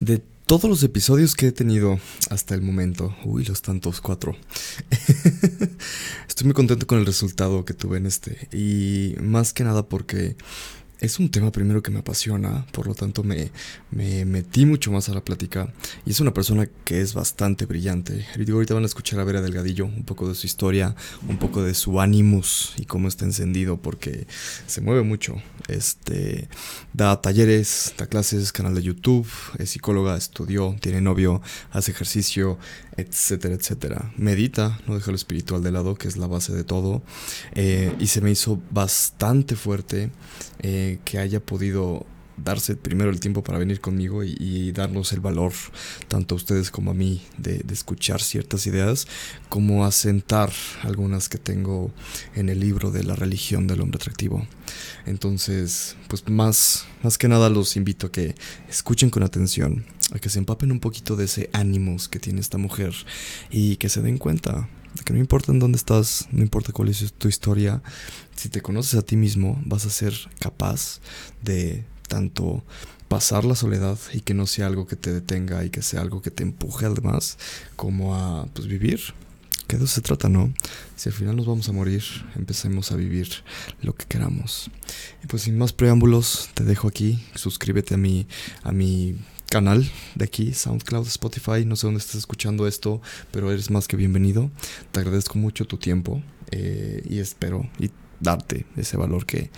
De todos los episodios que he tenido hasta el momento, uy, los tantos, cuatro, estoy muy contento con el resultado que tuve en este. Y más que nada porque es un tema primero que me apasiona, por lo tanto me, me metí mucho más a la plática y es una persona que es bastante brillante. Ahorita van a escuchar a Vera Delgadillo, un poco de su historia, un poco de su ánimos y cómo está encendido porque se mueve mucho. Este da talleres, da clases, canal de YouTube, es psicóloga, estudió, tiene novio, hace ejercicio, etcétera, etcétera. Medita, no deja lo espiritual de lado, que es la base de todo. Eh, y se me hizo bastante fuerte eh, que haya podido darse primero el tiempo para venir conmigo y, darnos el valor, tanto a ustedes como a mí, de, escuchar ciertas ideas, como asentar algunas que tengo en el libro de la religión del hombre atractivo. Entonces, pues más, más que nada los invito a que escuchen con atención, a que se empapen un poquito de ese ánimos que tiene esta mujer y que se den cuenta que no importa en dónde estás, no importa cuál es tu historia, si te conoces a ti mismo, vas a ser capaz de tanto pasar la soledad y que no sea algo que te detenga y que sea algo que te empuje además, como a pues, vivir. Que de eso se trata, ¿no? Si al final nos vamos a morir, empecemos a vivir lo que queramos. Y pues sin más preámbulos, te dejo aquí. Suscríbete a mi, a mi canal de aquí, SoundCloud, Spotify. No sé dónde estás escuchando esto, pero eres más que bienvenido. Te agradezco mucho tu tiempo eh, y espero y darte ese valor que,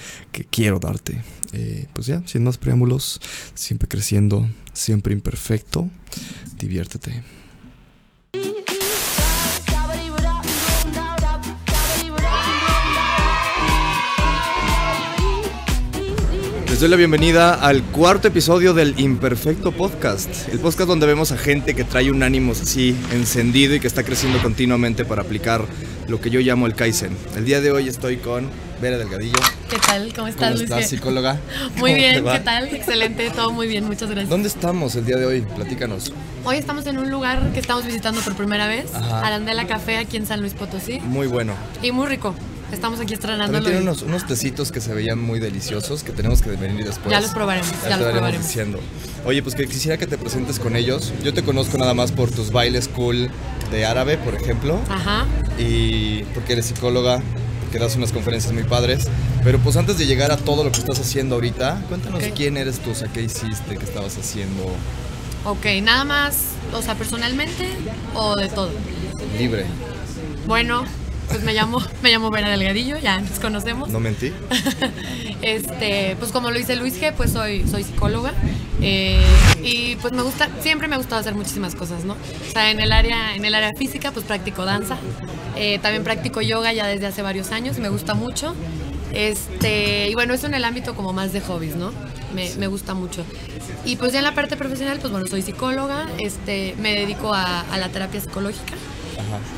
quiero darte. Eh, pues ya, sin más preámbulos, siempre creciendo, siempre imperfecto, diviértete. Les doy la bienvenida al cuarto episodio del Imperfecto Podcast, el podcast donde vemos a gente que trae un ánimo así encendido y que está creciendo continuamente para aplicar lo que yo llamo el Kaizen. El día de hoy estoy con Vera Delgadillo. ¿Qué tal? ¿Cómo estás, ¿Cómo estás, psicóloga? Muy bien, ¿qué tal? Excelente, todo muy bien, muchas gracias. ¿Dónde estamos el día de hoy? Platícanos. Hoy estamos en un lugar que estamos visitando por primera vez, Arandela Café, aquí en San Luis Potosí. Muy bueno. Y muy rico. Estamos aquí estrenando. Tiene unos, unos tecitos que se veían muy deliciosos que tenemos que venir después. Ya los probaremos, ya, los probaremos. diciendo. Oye, pues que quisiera que te presentes con ellos. Yo te conozco nada más por tus bailes cool de árabe, por ejemplo. Ajá. Y porque eres psicóloga, que das unas conferencias muy padres. Pero pues antes de llegar a todo lo que estás haciendo ahorita, cuéntanos quién eres tú, o sea, qué hiciste, qué estabas haciendo. Ok, nada más, o sea, personalmente o de todo. Libre. Bueno, pues me llamo, me llamo Vera Delgadillo, ya nos conocemos. No mentí. este, pues como lo dice Luis G, pues soy, soy psicóloga. Eh, y pues me gusta, siempre me ha gustado hacer muchísimas cosas, ¿no? O sea, en el área, en el área física, pues practico danza. Eh, también practico yoga ya desde hace varios años, me gusta mucho. Este, y bueno, eso en el ámbito como más de hobbies, ¿no? Me, me, gusta mucho. Y pues ya en la parte profesional, pues bueno, soy psicóloga, este, me dedico a, a la terapia psicológica.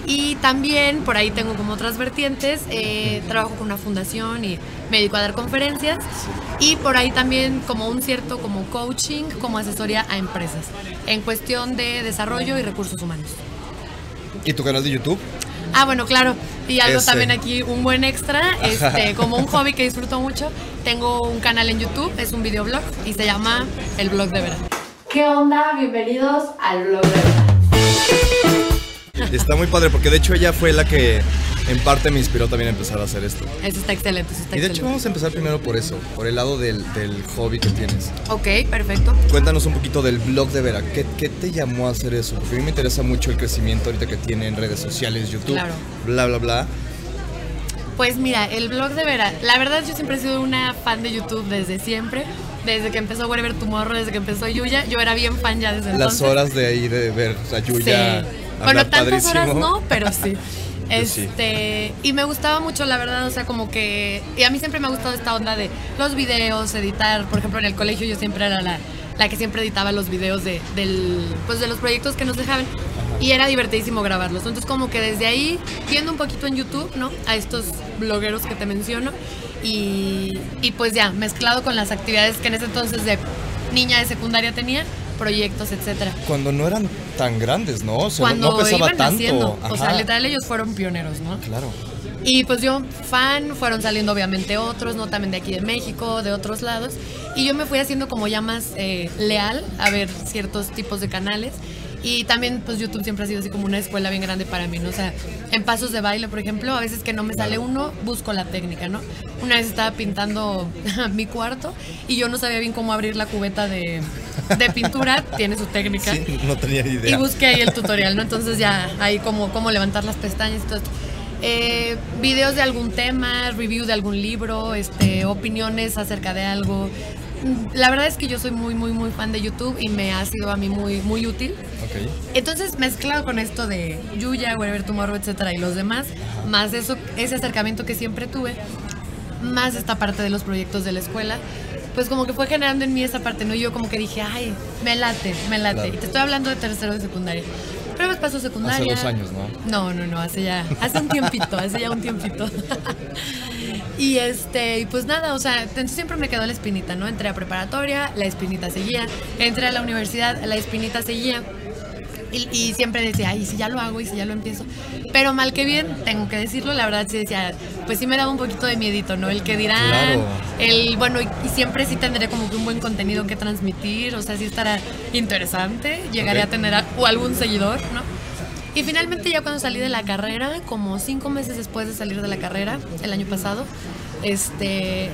Y también por ahí tengo como otras vertientes, eh, trabajo con una fundación y me dedico a dar conferencias y por ahí también como un cierto como coaching, como asesoría a empresas en cuestión de desarrollo y recursos humanos. ¿Y tu canal de YouTube? Ah, bueno, claro. Y algo también aquí, un buen extra, este, como un hobby que disfruto mucho. Tengo un canal en YouTube, es un videoblog y se llama El Blog de Vera. ¿Qué onda? Bienvenidos al Blog de Vera. Está muy padre porque de hecho ella fue la que en parte me inspiró también a empezar a hacer esto. Eso está excelente, eso está Y de hecho vamos a empezar primero por eso, por el lado del, hobby que tienes. Ok, perfecto. Cuéntanos un poquito del blog de Vera. ¿Qué, ¿Qué, te llamó a hacer eso? Porque a mí me interesa mucho el crecimiento ahorita que tiene en redes sociales, YouTube, bla, bla, bla. Pues mira, el blog de Vera, la verdad yo siempre he sido una fan de YouTube desde siempre. Desde que empezó Whatever Tomorrow, desde que empezó Yuya, yo era bien fan ya desde entonces. Las horas de ahí de ver a Yuya. Bueno, tantas horas no, pero sí. Este, y me gustaba mucho, la verdad, o sea, como que. Y a mí siempre me ha gustado esta onda de los videos, editar. Por ejemplo, en el colegio yo siempre era la, la que siempre editaba los videos de, del, pues, de los proyectos que nos dejaban. Y era divertidísimo grabarlos. Entonces, como que desde ahí, viendo un poquito en YouTube, ¿no? A estos blogueros que te menciono. Y, y pues ya, mezclado con las actividades que en ese entonces de niña de secundaria tenía, proyectos, etcétera. Cuando no eran tan grandes, ¿no? O sea, Cuando no pesaba iban tanto. o sea, literal ellos fueron pioneros, ¿no? Claro. Y pues yo, fan, fueron saliendo obviamente otros, ¿no? También de aquí de México, de otros lados. Y yo me fui haciendo como ya más eh, leal a ver ciertos tipos de canales. Y también, pues YouTube siempre ha sido así como una escuela bien grande para mí, ¿no? O sea, en pasos de baile, por ejemplo, a veces que no me sale uno, busco la técnica, ¿no? Una vez estaba pintando mi cuarto y yo no sabía bien cómo abrir la cubeta de, de pintura, tiene su técnica. Sí, no tenía idea. Y busqué ahí el tutorial, ¿no? Entonces ya ahí como cómo levantar las pestañas y todo esto. Eh, videos de algún tema, review de algún libro, este, opiniones acerca de algo. La verdad es que yo soy muy, muy, muy fan de YouTube y me ha sido a mí muy, muy útil. Ok. Entonces, mezclado con esto de Yuya, Wherever Tomorrow, etcétera, y los demás, más eso, ese acercamiento que siempre tuve, más esta parte de los proyectos de la escuela, pues como que fue generando en mí esa parte, ¿no? Yo como que dije, ay, me late, me late. Claro. Y te estoy hablando de tercero de secundaria. Pero me pasó secundaria. Hace dos años, ¿no? No, no, no, hace ya, hace un tiempito, hace ya un tiempito. y este, y pues nada, o sea, entonces siempre me quedó la espinita, ¿no? Entré a preparatoria, la espinita seguía, entré a la universidad, la espinita seguía. Y, y siempre decía, ay, si ya lo hago y si ya lo empiezo. Pero mal que bien, tengo que decirlo, la verdad sí decía, pues sí me daba un poquito de miedito, ¿no? El que dirán, Claro. el, bueno, y, y siempre sí tendré como que un buen contenido que transmitir, o sea, sí estará interesante, llegaré a tener a- o algún seguidor, ¿no? Y finalmente ya cuando salí de la carrera, como cinco meses después de salir de la carrera, el año pasado, este,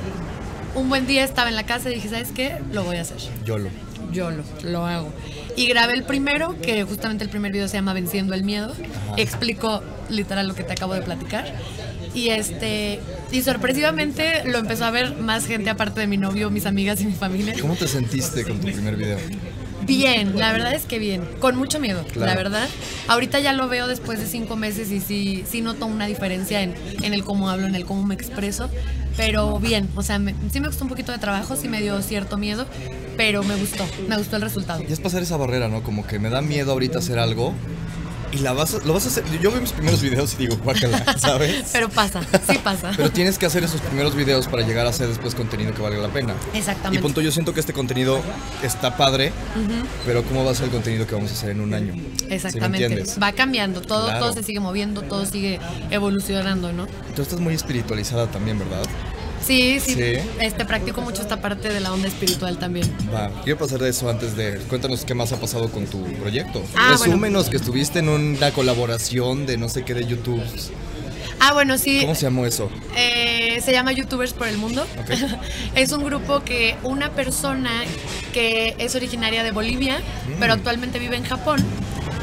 un buen día estaba en la casa y dije, ¿sabes qué? Lo voy a hacer. Yolo. Yo lo, lo hago. Y grabé el primero, que justamente el primer video se llama Venciendo el Miedo. Explico literal lo que te acabo de platicar. Y este y sorpresivamente lo empezó a ver más gente aparte de mi novio, mis amigas y mi familia. ¿Cómo te sentiste con tu primer video? Bien, la verdad es que bien, con mucho miedo, Claro. la verdad. Ahorita ya lo veo después de cinco meses y sí, sí noto una diferencia en, en el cómo hablo, en el cómo me expreso, pero bien, o sea, me- sí me costó un poquito de trabajo, sí me dio cierto miedo, pero me gustó, me gustó el resultado. Y es pasar esa barrera, ¿no? Como que me da miedo ahorita hacer algo y la vas a, lo vas a hacer. Yo veo mis primeros videos y digo, guácala, ¿sabes? Pero pasa, sí pasa. Pero tienes que hacer esos primeros videos para llegar a hacer después contenido que valga la pena. Y Exactamente. punto, yo siento que este contenido está padre, pero ¿cómo va a ser el contenido que vamos a hacer en un año? ¿Sí me Exactamente. Va cambiando, todo, Claro. todo se sigue moviendo, todo sigue evolucionando, ¿no? Tú estás muy espiritualizada también, ¿verdad? Sí, sí, Sí. Este, practico mucho esta parte de la onda espiritual también. Va, quiero pasar de eso antes de. Cuéntanos qué más ha pasado con tu proyecto. Ah, bueno. Resúmenos que estuviste en una colaboración de no sé qué de YouTube. Ah, bueno, sí. ¿Cómo se llamó eso? Eh, se llama YouTubers por el Mundo. Ok. es un grupo que una persona que es originaria de Bolivia, pero actualmente vive en Japón.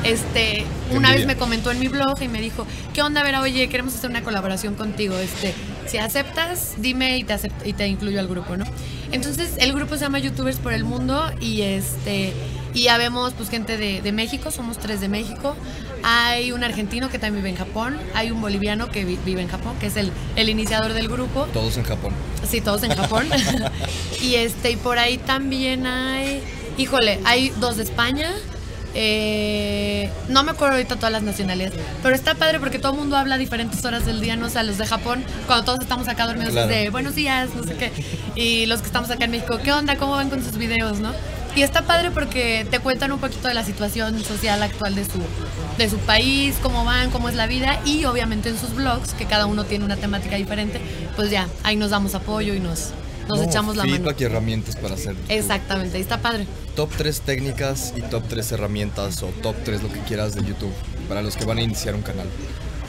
Este, Mm. Una vez me comentó en mi blog y me dijo, ¿qué onda, Vera? Oye, queremos hacer una colaboración contigo. Este, si aceptas, dime y te, acept- y te incluyo al grupo, ¿no? Entonces, el grupo se llama YouTubers por el Mundo y este y ya vemos pues gente de, de México, somos tres de México. Hay un argentino que también vive en Japón, hay un boliviano que vi- vive en Japón, que es el, el iniciador del grupo. Todos en Japón. Sí, todos en Japón. y este, y por ahí también hay. Híjole, hay dos de España. Eh, no me acuerdo ahorita todas las nacionalidades, pero está padre porque todo el mundo habla a diferentes horas del día, no o sea, los de Japón, cuando todos estamos acá dormidos, Claro. es de buenos días, no sé qué, y los que estamos acá en México, ¿qué onda? ¿Cómo van con sus videos, no? Y está padre porque te cuentan un poquito de la situación social actual de su, de su país, cómo van, cómo es la vida, y obviamente en sus blogs, que cada uno tiene una temática diferente, pues ya, ahí nos damos apoyo y nos, nos No, echamos la mano. feedback y herramientas para hacer. tu Exactamente, ahí está padre. Top 3 técnicas y top 3 herramientas o top 3 lo que quieras de YouTube para los que van a iniciar un canal.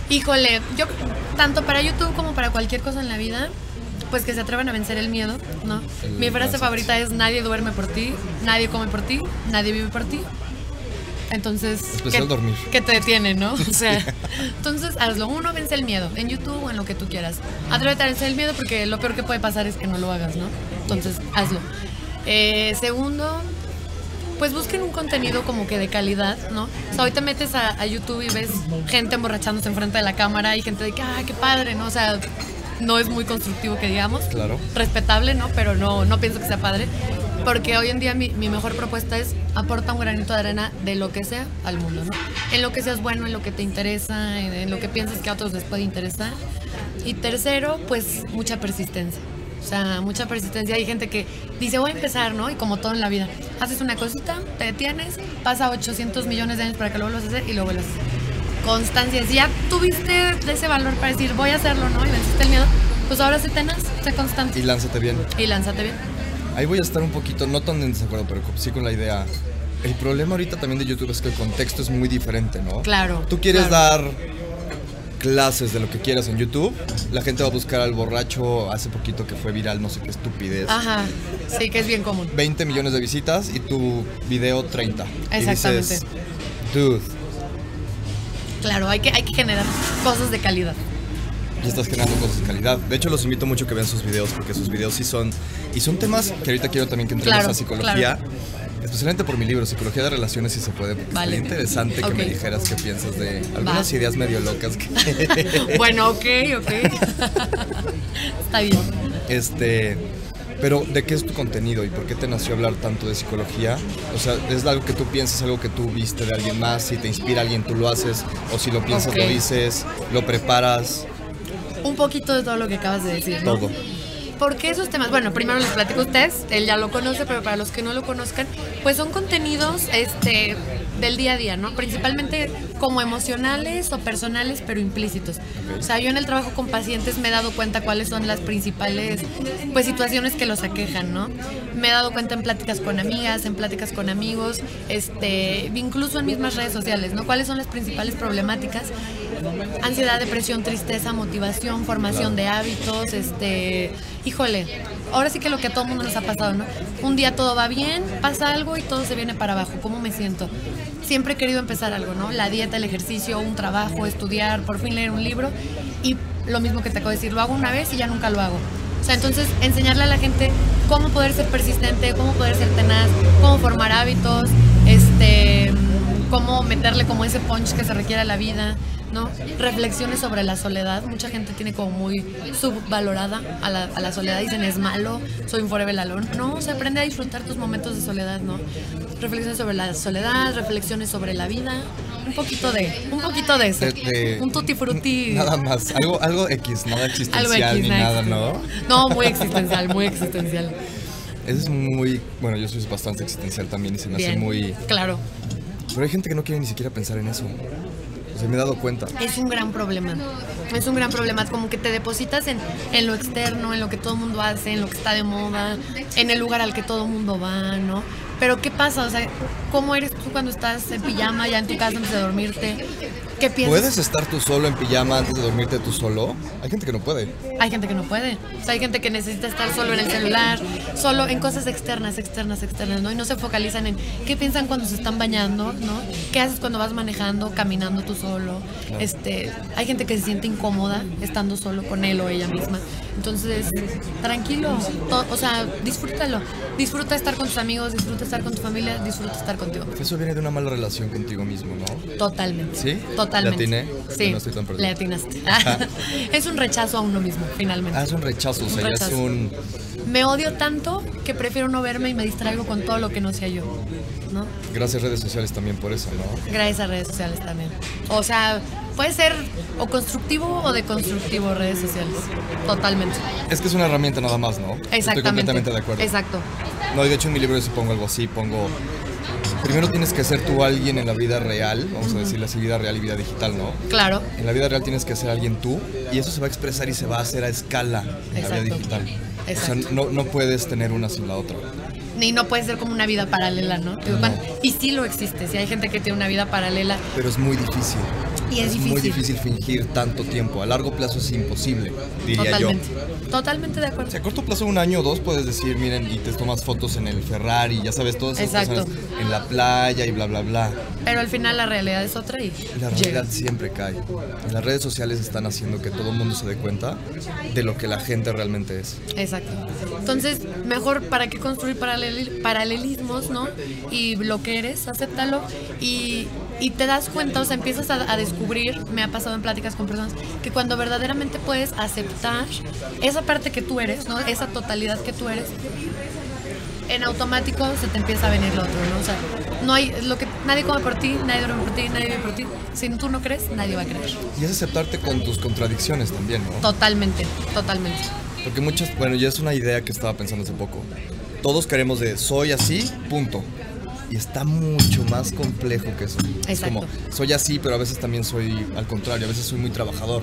Híjole, yo tanto para YouTube como para cualquier cosa en la vida, pues que se atrevan a vencer el miedo, ¿no? El Mi frase favorita es nadie duerme por ti, nadie come por ti, nadie vive por ti. Entonces, Especial ¿qué, dormir. ¿qué te detiene, no? O sea, entonces hazlo. Uno, vence el miedo, en YouTube o en lo que tú quieras. Atrévete a vencer el miedo porque lo peor que puede pasar es que no lo hagas, ¿no? Entonces, hazlo. Eh, segundo, pues busquen un contenido como que de calidad, ¿no? O sea, hoy te metes a, a YouTube y ves gente emborrachándose enfrente de la cámara y gente de que, ah, qué padre, ¿no? O sea, no es muy constructivo que digamos. Claro. Respetable, ¿no? Pero no, no pienso que sea padre. Porque hoy en día mi, mi mejor propuesta es aporta un granito de arena de lo que sea al mundo, ¿no? En lo que seas bueno, en lo que te interesa, en, en lo que piensas que a otros les puede interesar. Y tercero, pues mucha persistencia. O sea, mucha persistencia. Hay gente que dice, voy a empezar, ¿no? Y como todo en la vida, haces una cosita, te detienes, pasa 800 millones de años para que lo vuelvas a hacer y lo vuelvas a hacer. constancia. Si ya tuviste ese valor para decir, voy a hacerlo, ¿no? Y venciste el miedo, pues ahora sé tenaz, sé constante. Y lánzate bien. Y lánzate bien. Ahí voy a estar un poquito, no tan en desacuerdo, pero sí con la idea. El problema ahorita también de YouTube es que el contexto es muy diferente, ¿no? Claro. Tú quieres claro. dar clases de lo que quieras en YouTube, la gente va a buscar al borracho hace poquito que fue viral, no sé qué estupidez. Ajá, sí, que es bien común. 20 millones de visitas y tu video 30. Exactamente. Y dices, dude, Claro, hay que, hay que generar cosas de calidad. Ya estás generando cosas de calidad. De hecho, los invito mucho que vean sus videos porque sus videos sí son... Y son temas que ahorita quiero también que entremos Claro, a psicología. Especialmente por mi libro, Psicología de Relaciones, si se puede, porque Vale. estaría interesante que me dijeras qué piensas de algunas Va. ideas medio locas que... Bueno, ok, ok. Está bien. Este, pero ¿de qué es tu contenido y por qué te nació hablar tanto de psicología? O sea, ¿es algo que tú piensas, algo que tú viste de alguien más? Si te inspira alguien, tú lo haces. O si lo piensas, lo dices, lo preparas, Un poquito de todo lo que acabas de decir, ¿no? todo. ¿Por qué esos temas? Bueno, primero les platico a ustedes, él ya lo conoce, pero para los que no lo conozcan, pues son contenidos este, del día a día, ¿no? Principalmente como emocionales o personales, pero implícitos. O sea, yo en el trabajo con pacientes me he dado cuenta cuáles son las principales pues, situaciones que los aquejan, ¿no? Me he dado cuenta en pláticas con amigas, en pláticas con amigos, este, incluso en mismas redes sociales, ¿no? ¿Cuáles son las principales problemáticas? Ansiedad, depresión, tristeza, motivación, formación de hábitos, este, híjole, ahora sí que lo que a todo mundo nos ha pasado, ¿no? Un día todo va bien, pasa algo y todo se viene para abajo, ¿cómo me siento? Siempre he querido empezar algo, ¿no? La dieta, el ejercicio, un trabajo, estudiar, por fin leer un libro y lo mismo que te acabo de decir, lo hago una vez y ya nunca lo hago. O sea, entonces enseñarle a la gente cómo poder ser persistente, cómo poder ser tenaz, cómo formar hábitos, este, cómo meterle como ese punch que se requiere a la vida, ¿no? Reflexiones sobre la soledad. Mucha gente tiene como muy subvalorada a la, a la soledad. Dicen, es malo, soy un forever alone. No, se aprende a disfrutar tus momentos de soledad, ¿no? Reflexiones sobre la soledad, reflexiones sobre la vida. Un poquito de, un poquito de eso. De- de- un tutti frutti. Nada más, algo, algo X, nada Algo existencial X, ni nada ¿no? No, muy existencial, muy existencial. Eso es muy, bueno, yo soy bastante existencial también y se me hace muy... Claro. Pero hay gente que no quiere ni siquiera pensar en eso. O sea, me he dado cuenta. Es un gran problema. Es un gran problema. Como que te depositas en, en lo externo, en lo que todo el mundo hace, en lo que está de moda, en el lugar al que todo el mundo va, ¿no? Pero ¿qué pasa? O sea, ¿cómo eres tú cuando estás en pijama, ya en tu casa antes de dormirte? ¿Qué piensas? ¿Puedes estar tú solo en pijama antes de dormirte tú solo? Hay gente que no puede. Hay gente que no puede. O sea, hay gente que necesita estar solo en el celular, solo en cosas externas, externas, externas, ¿no? Y no se focalizan en qué piensan cuando se están bañando, ¿no? ¿Qué haces cuando vas manejando, caminando tú solo? Este, hay gente que se siente incómoda estando solo con él o ella misma. Entonces, tranquilo, o sea, disfrútalo. Disfruta estar con tus amigos, disfruta estar con tu familia, disfruta estar contigo. Eso viene de una mala relación contigo mismo, ¿no? Totalmente. ¿Sí? Totalmente. ¿Le atiné? Sí. No estoy tan le atinaste. es un rechazo a uno mismo, finalmente. Ah, es un rechazo, o sea, es un... Me odio tanto que prefiero no verme y me distraigo con todo lo que no sea yo. ¿No? Gracias redes sociales también por eso, ¿no? Gracias a redes sociales también. O sea, puede ser o constructivo o deconstructivo redes sociales. Totalmente. Es que es una herramienta nada más, ¿no? Estoy Exactamente. completamente de acuerdo. Exacto. No, de hecho en mi libro sí pongo algo así, pongo... Primero tienes que ser tú alguien en la vida real, vamos a decirle así, vida real y vida digital, ¿no? Claro. En la vida real tienes que ser alguien tú y eso se va a expresar y se va a hacer a escala en la vida Exacto. digital. O Exacto. sea, no, no puedes tener una sin la otra. Ni no puede ser como una vida paralela, ¿no? Y sí lo existe. Si hay gente que tiene una vida paralela Pero es muy difícil. Y es, muy difícil. difícil fingir tanto tiempo. A largo plazo es imposible, diría Totalmente. yo. Totalmente de acuerdo. Sea, a corto plazo, un año o dos, puedes decir, miren, y te tomas fotos en el Ferrari, ya sabes, todas esas Exacto. cosas en la playa y bla, bla, bla. Pero al final la realidad es otra y La llega. realidad siempre cae. Las redes sociales están haciendo que todo el mundo se dé cuenta de lo que la gente realmente es. Exacto. Entonces, mejor para qué construir paralel- paralelismos, ¿no? Y lo que eres, acéptalo y, y te das cuenta, o sea, empiezas a, a descubrir, me ha pasado en pláticas con personas, que cuando verdaderamente puedes aceptar esa parte que tú eres, ¿no? Esa totalidad que tú eres, en automático se te empieza a venir lo otro, ¿no? O sea, no hay, lo que, nadie come por ti, nadie duerme por ti, nadie vive por ti. Si tú no crees, nadie va a creer. Y es aceptarte con tus contradicciones también, ¿no? Totalmente, totalmente. Porque muchas, bueno, ya es una idea que estaba pensando hace poco. Todos queremos de soy así, punto. Y está mucho más complejo que eso. Es Exacto. como, soy así, pero a veces también soy al contrario, a veces soy muy trabajador.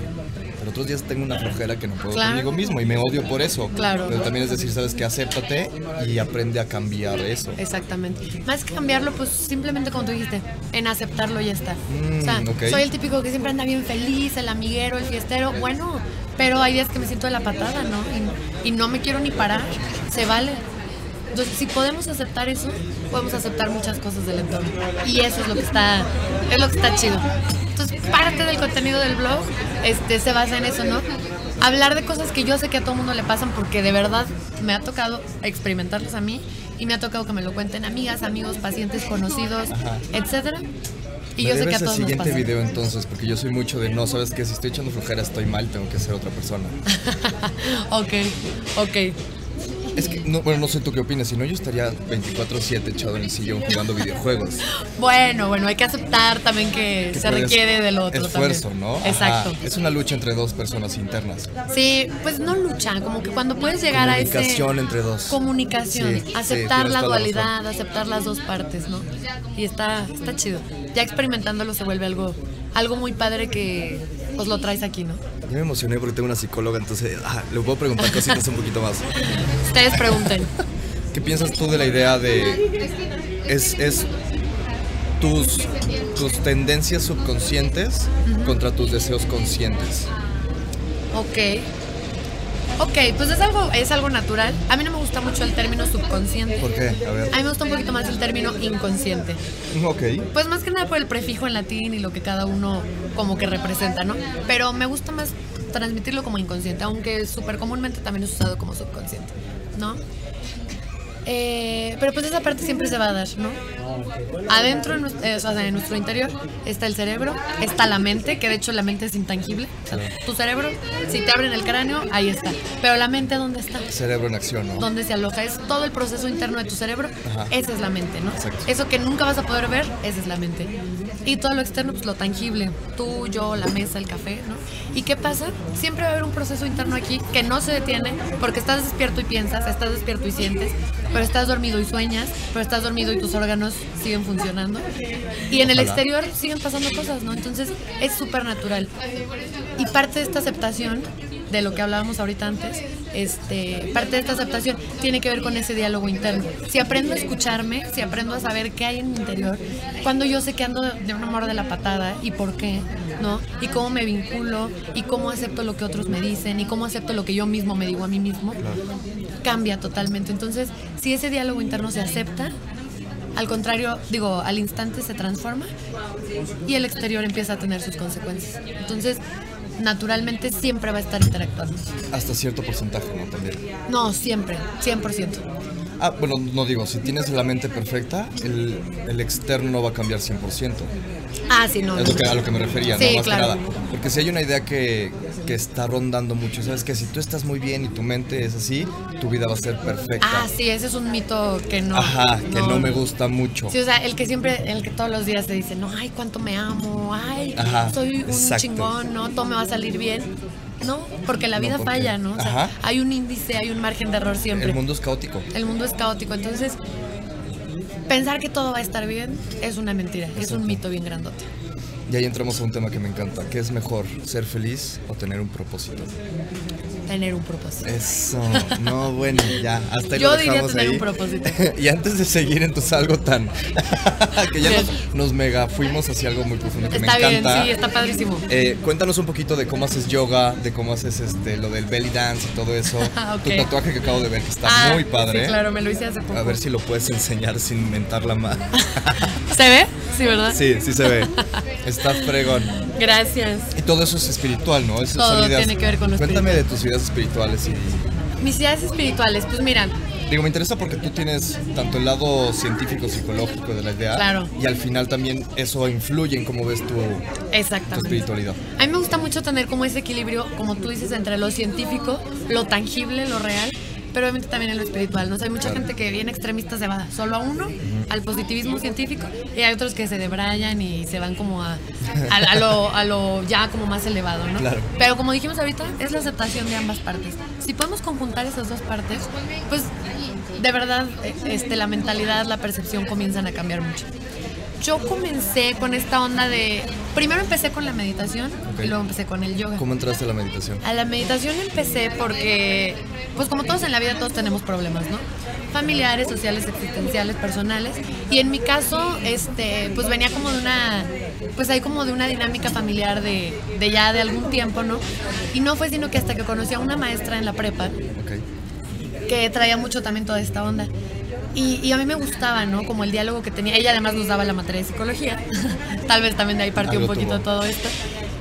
Pero otros días tengo una flojera que no puedo Claro. conmigo mismo y me odio por eso. Claro. Pero también es decir, sabes que acéptate y aprende a cambiar eso. Exactamente. Más que cambiarlo, pues simplemente como tú dijiste, en aceptarlo y ya está. Mm, o sea, soy el típico que siempre anda bien feliz, el amiguero, el fiestero. Bueno, pero hay días que me siento de la patada, ¿no? Y, y no me quiero ni parar. Se vale. Entonces, si podemos aceptar eso, podemos aceptar muchas cosas del entorno. Y eso es lo que está, es lo que está chido. Entonces, parte del contenido del blog este, se basa en eso, ¿no? Hablar de cosas que yo sé que a todo mundo le pasan porque de verdad me ha tocado experimentarlas a mí y me ha tocado que me lo cuenten amigas, amigos, pacientes, conocidos, etcétera. Y yo sé que a el todos nos siguiente video entonces, porque yo soy mucho de no, sabes que si estoy echando flojera estoy mal, tengo que ser otra persona. ok, ok. Es que, no, bueno, no sé tú qué opinas, si no yo estaría 24/7 echado en el sillón jugando videojuegos. Bueno, bueno, hay que aceptar también que, Que se requiere del otro Esfuerzo, también. ¿no? Ajá. Exacto. Es una lucha entre dos personas internas. Sí, pues no lucha, como que cuando puedes llegar a ese Comunicación entre dos. comunicación, Sí, aceptar la dualidad, aceptar las dos partes, ¿no? Y está está chido. Ya experimentándolo se vuelve algo algo muy padre que pues lo traes aquí, ¿no? Ya me emocioné porque tengo una psicóloga, entonces ah, le puedo preguntar cositas un poquito más. Ustedes pregunten. ¿Qué piensas tú de la idea de... Es, es tus, tus tendencias subconscientes contra tus deseos conscientes? Ok. Ok, pues es algo, es algo natural. A mí no me gusta mucho el término subconsciente. ¿Por qué? A ver. A mí me gusta un poquito más el término inconsciente. Ok. Pues más que nada por el prefijo en latín y lo que cada uno como que representa, ¿no? Pero me gusta más transmitirlo como inconsciente, aunque súper comúnmente también es usado como subconsciente, ¿no? Eh, pero pues esa parte siempre se va a dar, ¿no? Adentro, en, eh, o sea, en nuestro interior, está el cerebro, está la mente, que de hecho la mente es intangible. O sea, tu cerebro, si te abren el cráneo, ahí está. Pero la mente, ¿dónde está? Cerebro en acción, ¿no? donde se aloja. Es todo el proceso interno de tu cerebro. Ajá. Esa es la mente, ¿no? Exacto. Eso que nunca vas a poder ver, esa es la mente. Y todo lo externo, pues lo tangible. Tú, yo, la mesa, el café, ¿no? ¿Y qué pasa? Siempre va a haber un proceso interno aquí que no se detiene porque estás despierto y piensas, estás despierto y sientes, pero estás dormido y sueñas, pero estás dormido y tus órganos siguen funcionando. Y en el exterior siguen pasando cosas, ¿no? Entonces es súper natural. Y parte de esta aceptación, de lo que hablábamos ahorita antes, este, parte de esta aceptación tiene que ver con ese diálogo interno. Si aprendo a escucharme, si aprendo a saber qué hay en mi interior, cuando yo sé que ando de un amor de la patada y por qué, ¿no? Y cómo me vinculo y cómo acepto lo que otros me dicen y cómo acepto lo que yo mismo me digo a mí mismo, cambia totalmente. Entonces, si ese diálogo interno se acepta, al contrario, digo, al instante se transforma y el exterior empieza a tener sus consecuencias. Entonces, naturalmente siempre va a estar interactuando. Hasta cierto porcentaje, ¿no? También. No, siempre, 100%. Ah, bueno, no digo, si tienes la mente perfecta, el, el externo no va a cambiar 100%. Ah, sí, no. Es no, lo que, a lo que me refería, Sí, ¿no? Más claro. que nada. Porque si hay una idea que, que está rondando mucho, sabes que si tú estás muy bien y tu mente es así, tu vida va a ser perfecta. Ah, sí, ese es un mito que no. Ajá, que no, me gusta mucho. Sí, o sea, el que siempre, el que todos los días te dice, no, ay, cuánto me amo, ay, Ajá, soy un exacto. chingón, no, todo me va a salir bien. No, porque la No, vida porque- falla, ¿no? O sea, Ajá. hay un índice, hay un margen de error siempre. El mundo es caótico. El mundo es caótico, entonces pensar que todo va a estar bien es una mentira, es un mito bien grandote. Y ahí entramos a un tema que me encanta. ¿Qué es mejor, ser feliz o tener un propósito? Tener un propósito. Eso, no, bueno, ya, hasta ahí Yo lo diría tener ahí. un propósito. y antes de seguir entonces algo tan que ya nos, nos mega fuimos hacia algo muy profundo que Está me bien, encanta. sí, está padrísimo. Eh, cuéntanos un poquito de cómo haces yoga, de cómo haces este lo del belly dance y todo eso. Ah, ok. Tu tatuaje que acabo de ver que está Ah, muy padre. Sí, claro, me lo hice hace poco. A ver si lo puedes enseñar sin mentarla más. ¿Se ve? Sí, ¿verdad? sí, sí se ve. Está fregón. Gracias. Y todo eso es espiritual, ¿no? Esas Todo ideas- tiene que ver con lo Cuéntame de tus ideas espirituales y Mis ideas espirituales, pues mira, Digo, me interesa porque tú tienes tanto el lado científico, psicológico de la idea. Claro. Y al final también eso influye en cómo ves tu, tu espiritualidad. A mí me gusta mucho tener como ese equilibrio, como tú dices, entre lo científico, lo tangible, lo real pero obviamente también en lo espiritual, ¿no? O sea, hay mucha gente que viene extremista se va solo a uno, al positivismo científico, y hay otros que se debrayan y se van como a, a, a lo, a lo ya como más elevado, ¿no? Claro. Pero como dijimos ahorita, es la aceptación de ambas partes. Si podemos conjuntar esas dos partes, pues de verdad eh, este, la mentalidad, la percepción comienzan a cambiar mucho. Yo comencé con esta onda de... Primero empecé con la meditación y luego empecé con el yoga. ¿Cómo entraste a la meditación? A la meditación empecé porque, pues como todos en la vida, todos tenemos problemas, ¿no? Familiares, sociales, existenciales, personales. Y en mi caso, este, pues venía como de una, pues hay como de una dinámica familiar de, de ya de algún tiempo, ¿no? Y no fue sino que hasta que conocí a una maestra en la prepa, Ok. que traía mucho también toda esta onda. Y, y a mí me gustaba, ¿no? Como el diálogo que tenía. Ella además nos daba la materia de psicología. Tal vez también de ahí partió un poquito tuvo. todo esto.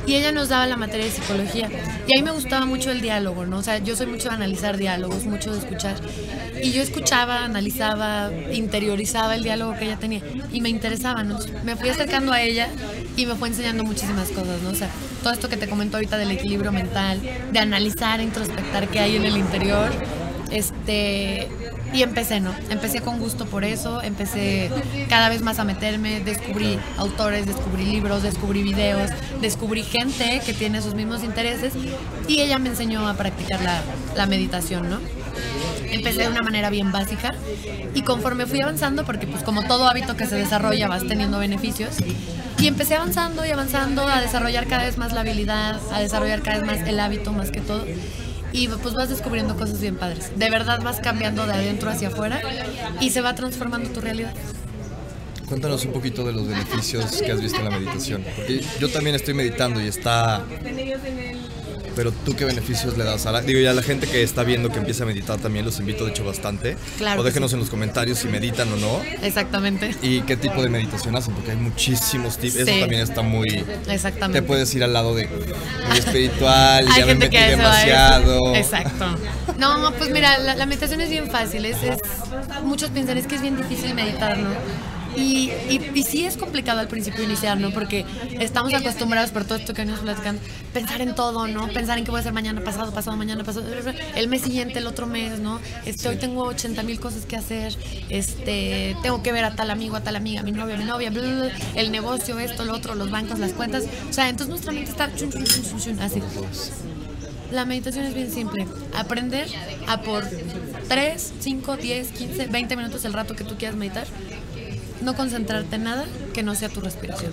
Y ella nos daba la materia de psicología. Y a mí me gustaba mucho el diálogo, ¿no? O sea, yo soy mucho de analizar diálogos, mucho de escuchar. Y yo escuchaba, analizaba, interiorizaba el diálogo que ella tenía. Y me interesaba, ¿no? Me fui acercando a ella y me fue enseñando muchísimas cosas, ¿no? O sea, todo esto que te comento ahorita del equilibrio mental, de analizar, introspectar qué hay en el interior. Este, y empecé, ¿no? Empecé con gusto por eso, empecé cada vez más a meterme, descubrí autores, descubrí libros, descubrí videos, descubrí gente que tiene sus mismos intereses y ella me enseñó a practicar la, la meditación, ¿no? Empecé de una manera bien básica y conforme fui avanzando, porque pues como todo hábito que se desarrolla vas teniendo beneficios, y empecé avanzando y avanzando a desarrollar cada vez más la habilidad, a desarrollar cada vez más el hábito más que todo. Y pues vas descubriendo cosas bien padres. De verdad vas cambiando de adentro hacia afuera y se va transformando tu realidad. Cuéntanos un poquito de los beneficios que has visto en la meditación. Porque yo también estoy meditando y está... Pero tú qué beneficios le das a la... Digo, ya a la gente que está viendo que empieza a meditar también los invito de hecho bastante. Claro O déjenos sí. en los comentarios si meditan o no. Exactamente. Y qué tipo de meditación hacen, porque hay muchísimos tipos. Eso también está muy... Exactamente. Te puedes ir al lado de muy espiritual, y ya me metí demasiado. Exacto. No, pues mira, la, la meditación es bien fácil. Es, es- muchos piensan es que es bien difícil meditar, ¿no? Y, y, y sí es complicado al principio iniciar, ¿no? Porque estamos acostumbrados por todo esto que nos platicando, pensar en todo, ¿no? Pensar en qué voy a hacer mañana, pasado, pasado, mañana, pasado, el mes siguiente, el otro mes, ¿no? Este, Hoy tengo 80 mil cosas que hacer, este, tengo que ver a tal amigo, a tal amiga, a mi novio, a mi novia, bla, bla, bla, el negocio, esto, lo otro, los bancos, las cuentas. O sea, entonces nuestra mente está chun, chun, chun, así. La meditación es bien simple. Aprender a por 3, 5, 10, 15, 20 minutos el rato que tú quieras meditar, no concentrarte en nada que no sea tu respiración.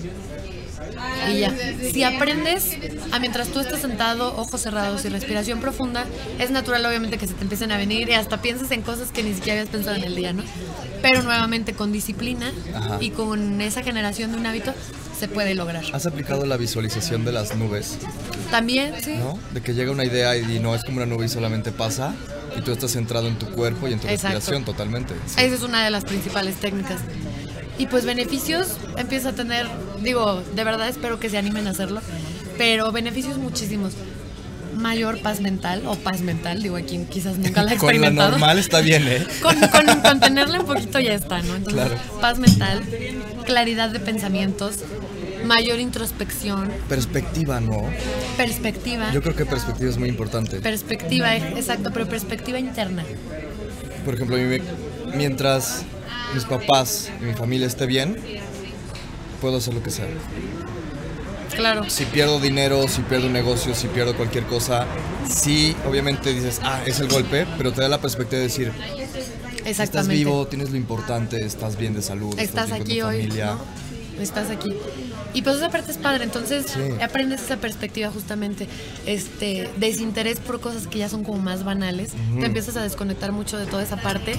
Y ya. Si aprendes a mientras tú estás sentado, ojos cerrados y respiración profunda, es natural obviamente que se te empiecen a venir y hasta pienses en cosas que ni siquiera habías pensado en el día, ¿no? Pero nuevamente con disciplina Ajá. y con esa generación de un hábito se puede lograr. ¿Has aplicado la visualización de las nubes? También, sí. ¿no? De que llega una idea y no es como una nube y solamente pasa y tú estás centrado en tu cuerpo y en tu Exacto. respiración totalmente. Sí. Esa es una de las principales técnicas. Y pues beneficios empieza a tener, digo, de verdad espero que se animen a hacerlo, pero beneficios muchísimos. Mayor paz mental, o paz mental, digo, aquí quizás nunca la he Con la experimentado. normal está bien, ¿eh? Con, con, con tenerla un poquito ya está, ¿no? Entonces, Claro. paz mental, claridad de pensamientos, mayor introspección, Perspectiva, ¿no? perspectiva. Yo creo que perspectiva es muy importante. Perspectiva, exacto, pero perspectiva interna. Por ejemplo, a mí me- mientras mis papás y mi familia esté bien, puedo hacer lo que sea. Claro. Si pierdo dinero, si pierdo un negocio, si pierdo cualquier cosa, sí, obviamente dices, ah, es el golpe, pero te da la perspectiva de decir, estás Exactamente. vivo, tienes lo importante, estás bien de salud, estás bien con tu aquí hoy, familia. ¿no? Estás aquí. Y pues esa parte es padre, entonces Sí. aprendes esa perspectiva justamente, este, desinterés por cosas que ya son como más banales, te empiezas a desconectar mucho de toda esa parte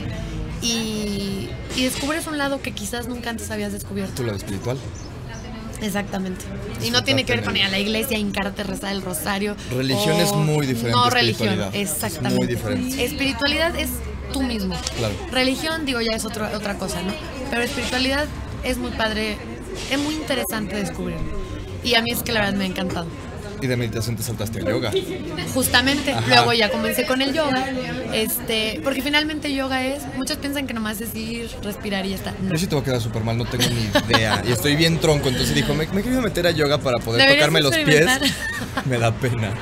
y, y descubres un lado que quizás nunca antes habías descubierto. Tu lado espiritual. Exactamente. Y no tiene que ver con ir a la iglesia, hincarte, rezar el rosario. Religión o- es muy diferente No religión, exactamente. muy diferente. Espiritualidad es tú mismo. Claro. Religión, digo, ya es otro, otra cosa, ¿no? Pero espiritualidad es muy padre, es muy interesante descubrir. Y a mí es que la verdad me ha encantado. Y de meditación te saltaste a yoga. Justamente, Ajá. luego ya comencé con el yoga, este, porque finalmente yoga es, muchos piensan que nomás es ir, respirar y ya está. No. Yo sí te voy a quedar súper mal, no tengo ni idea. Y estoy bien tronco, entonces dijo, me, me he querido meter a yoga para poder tocarme los pies. Me da pena.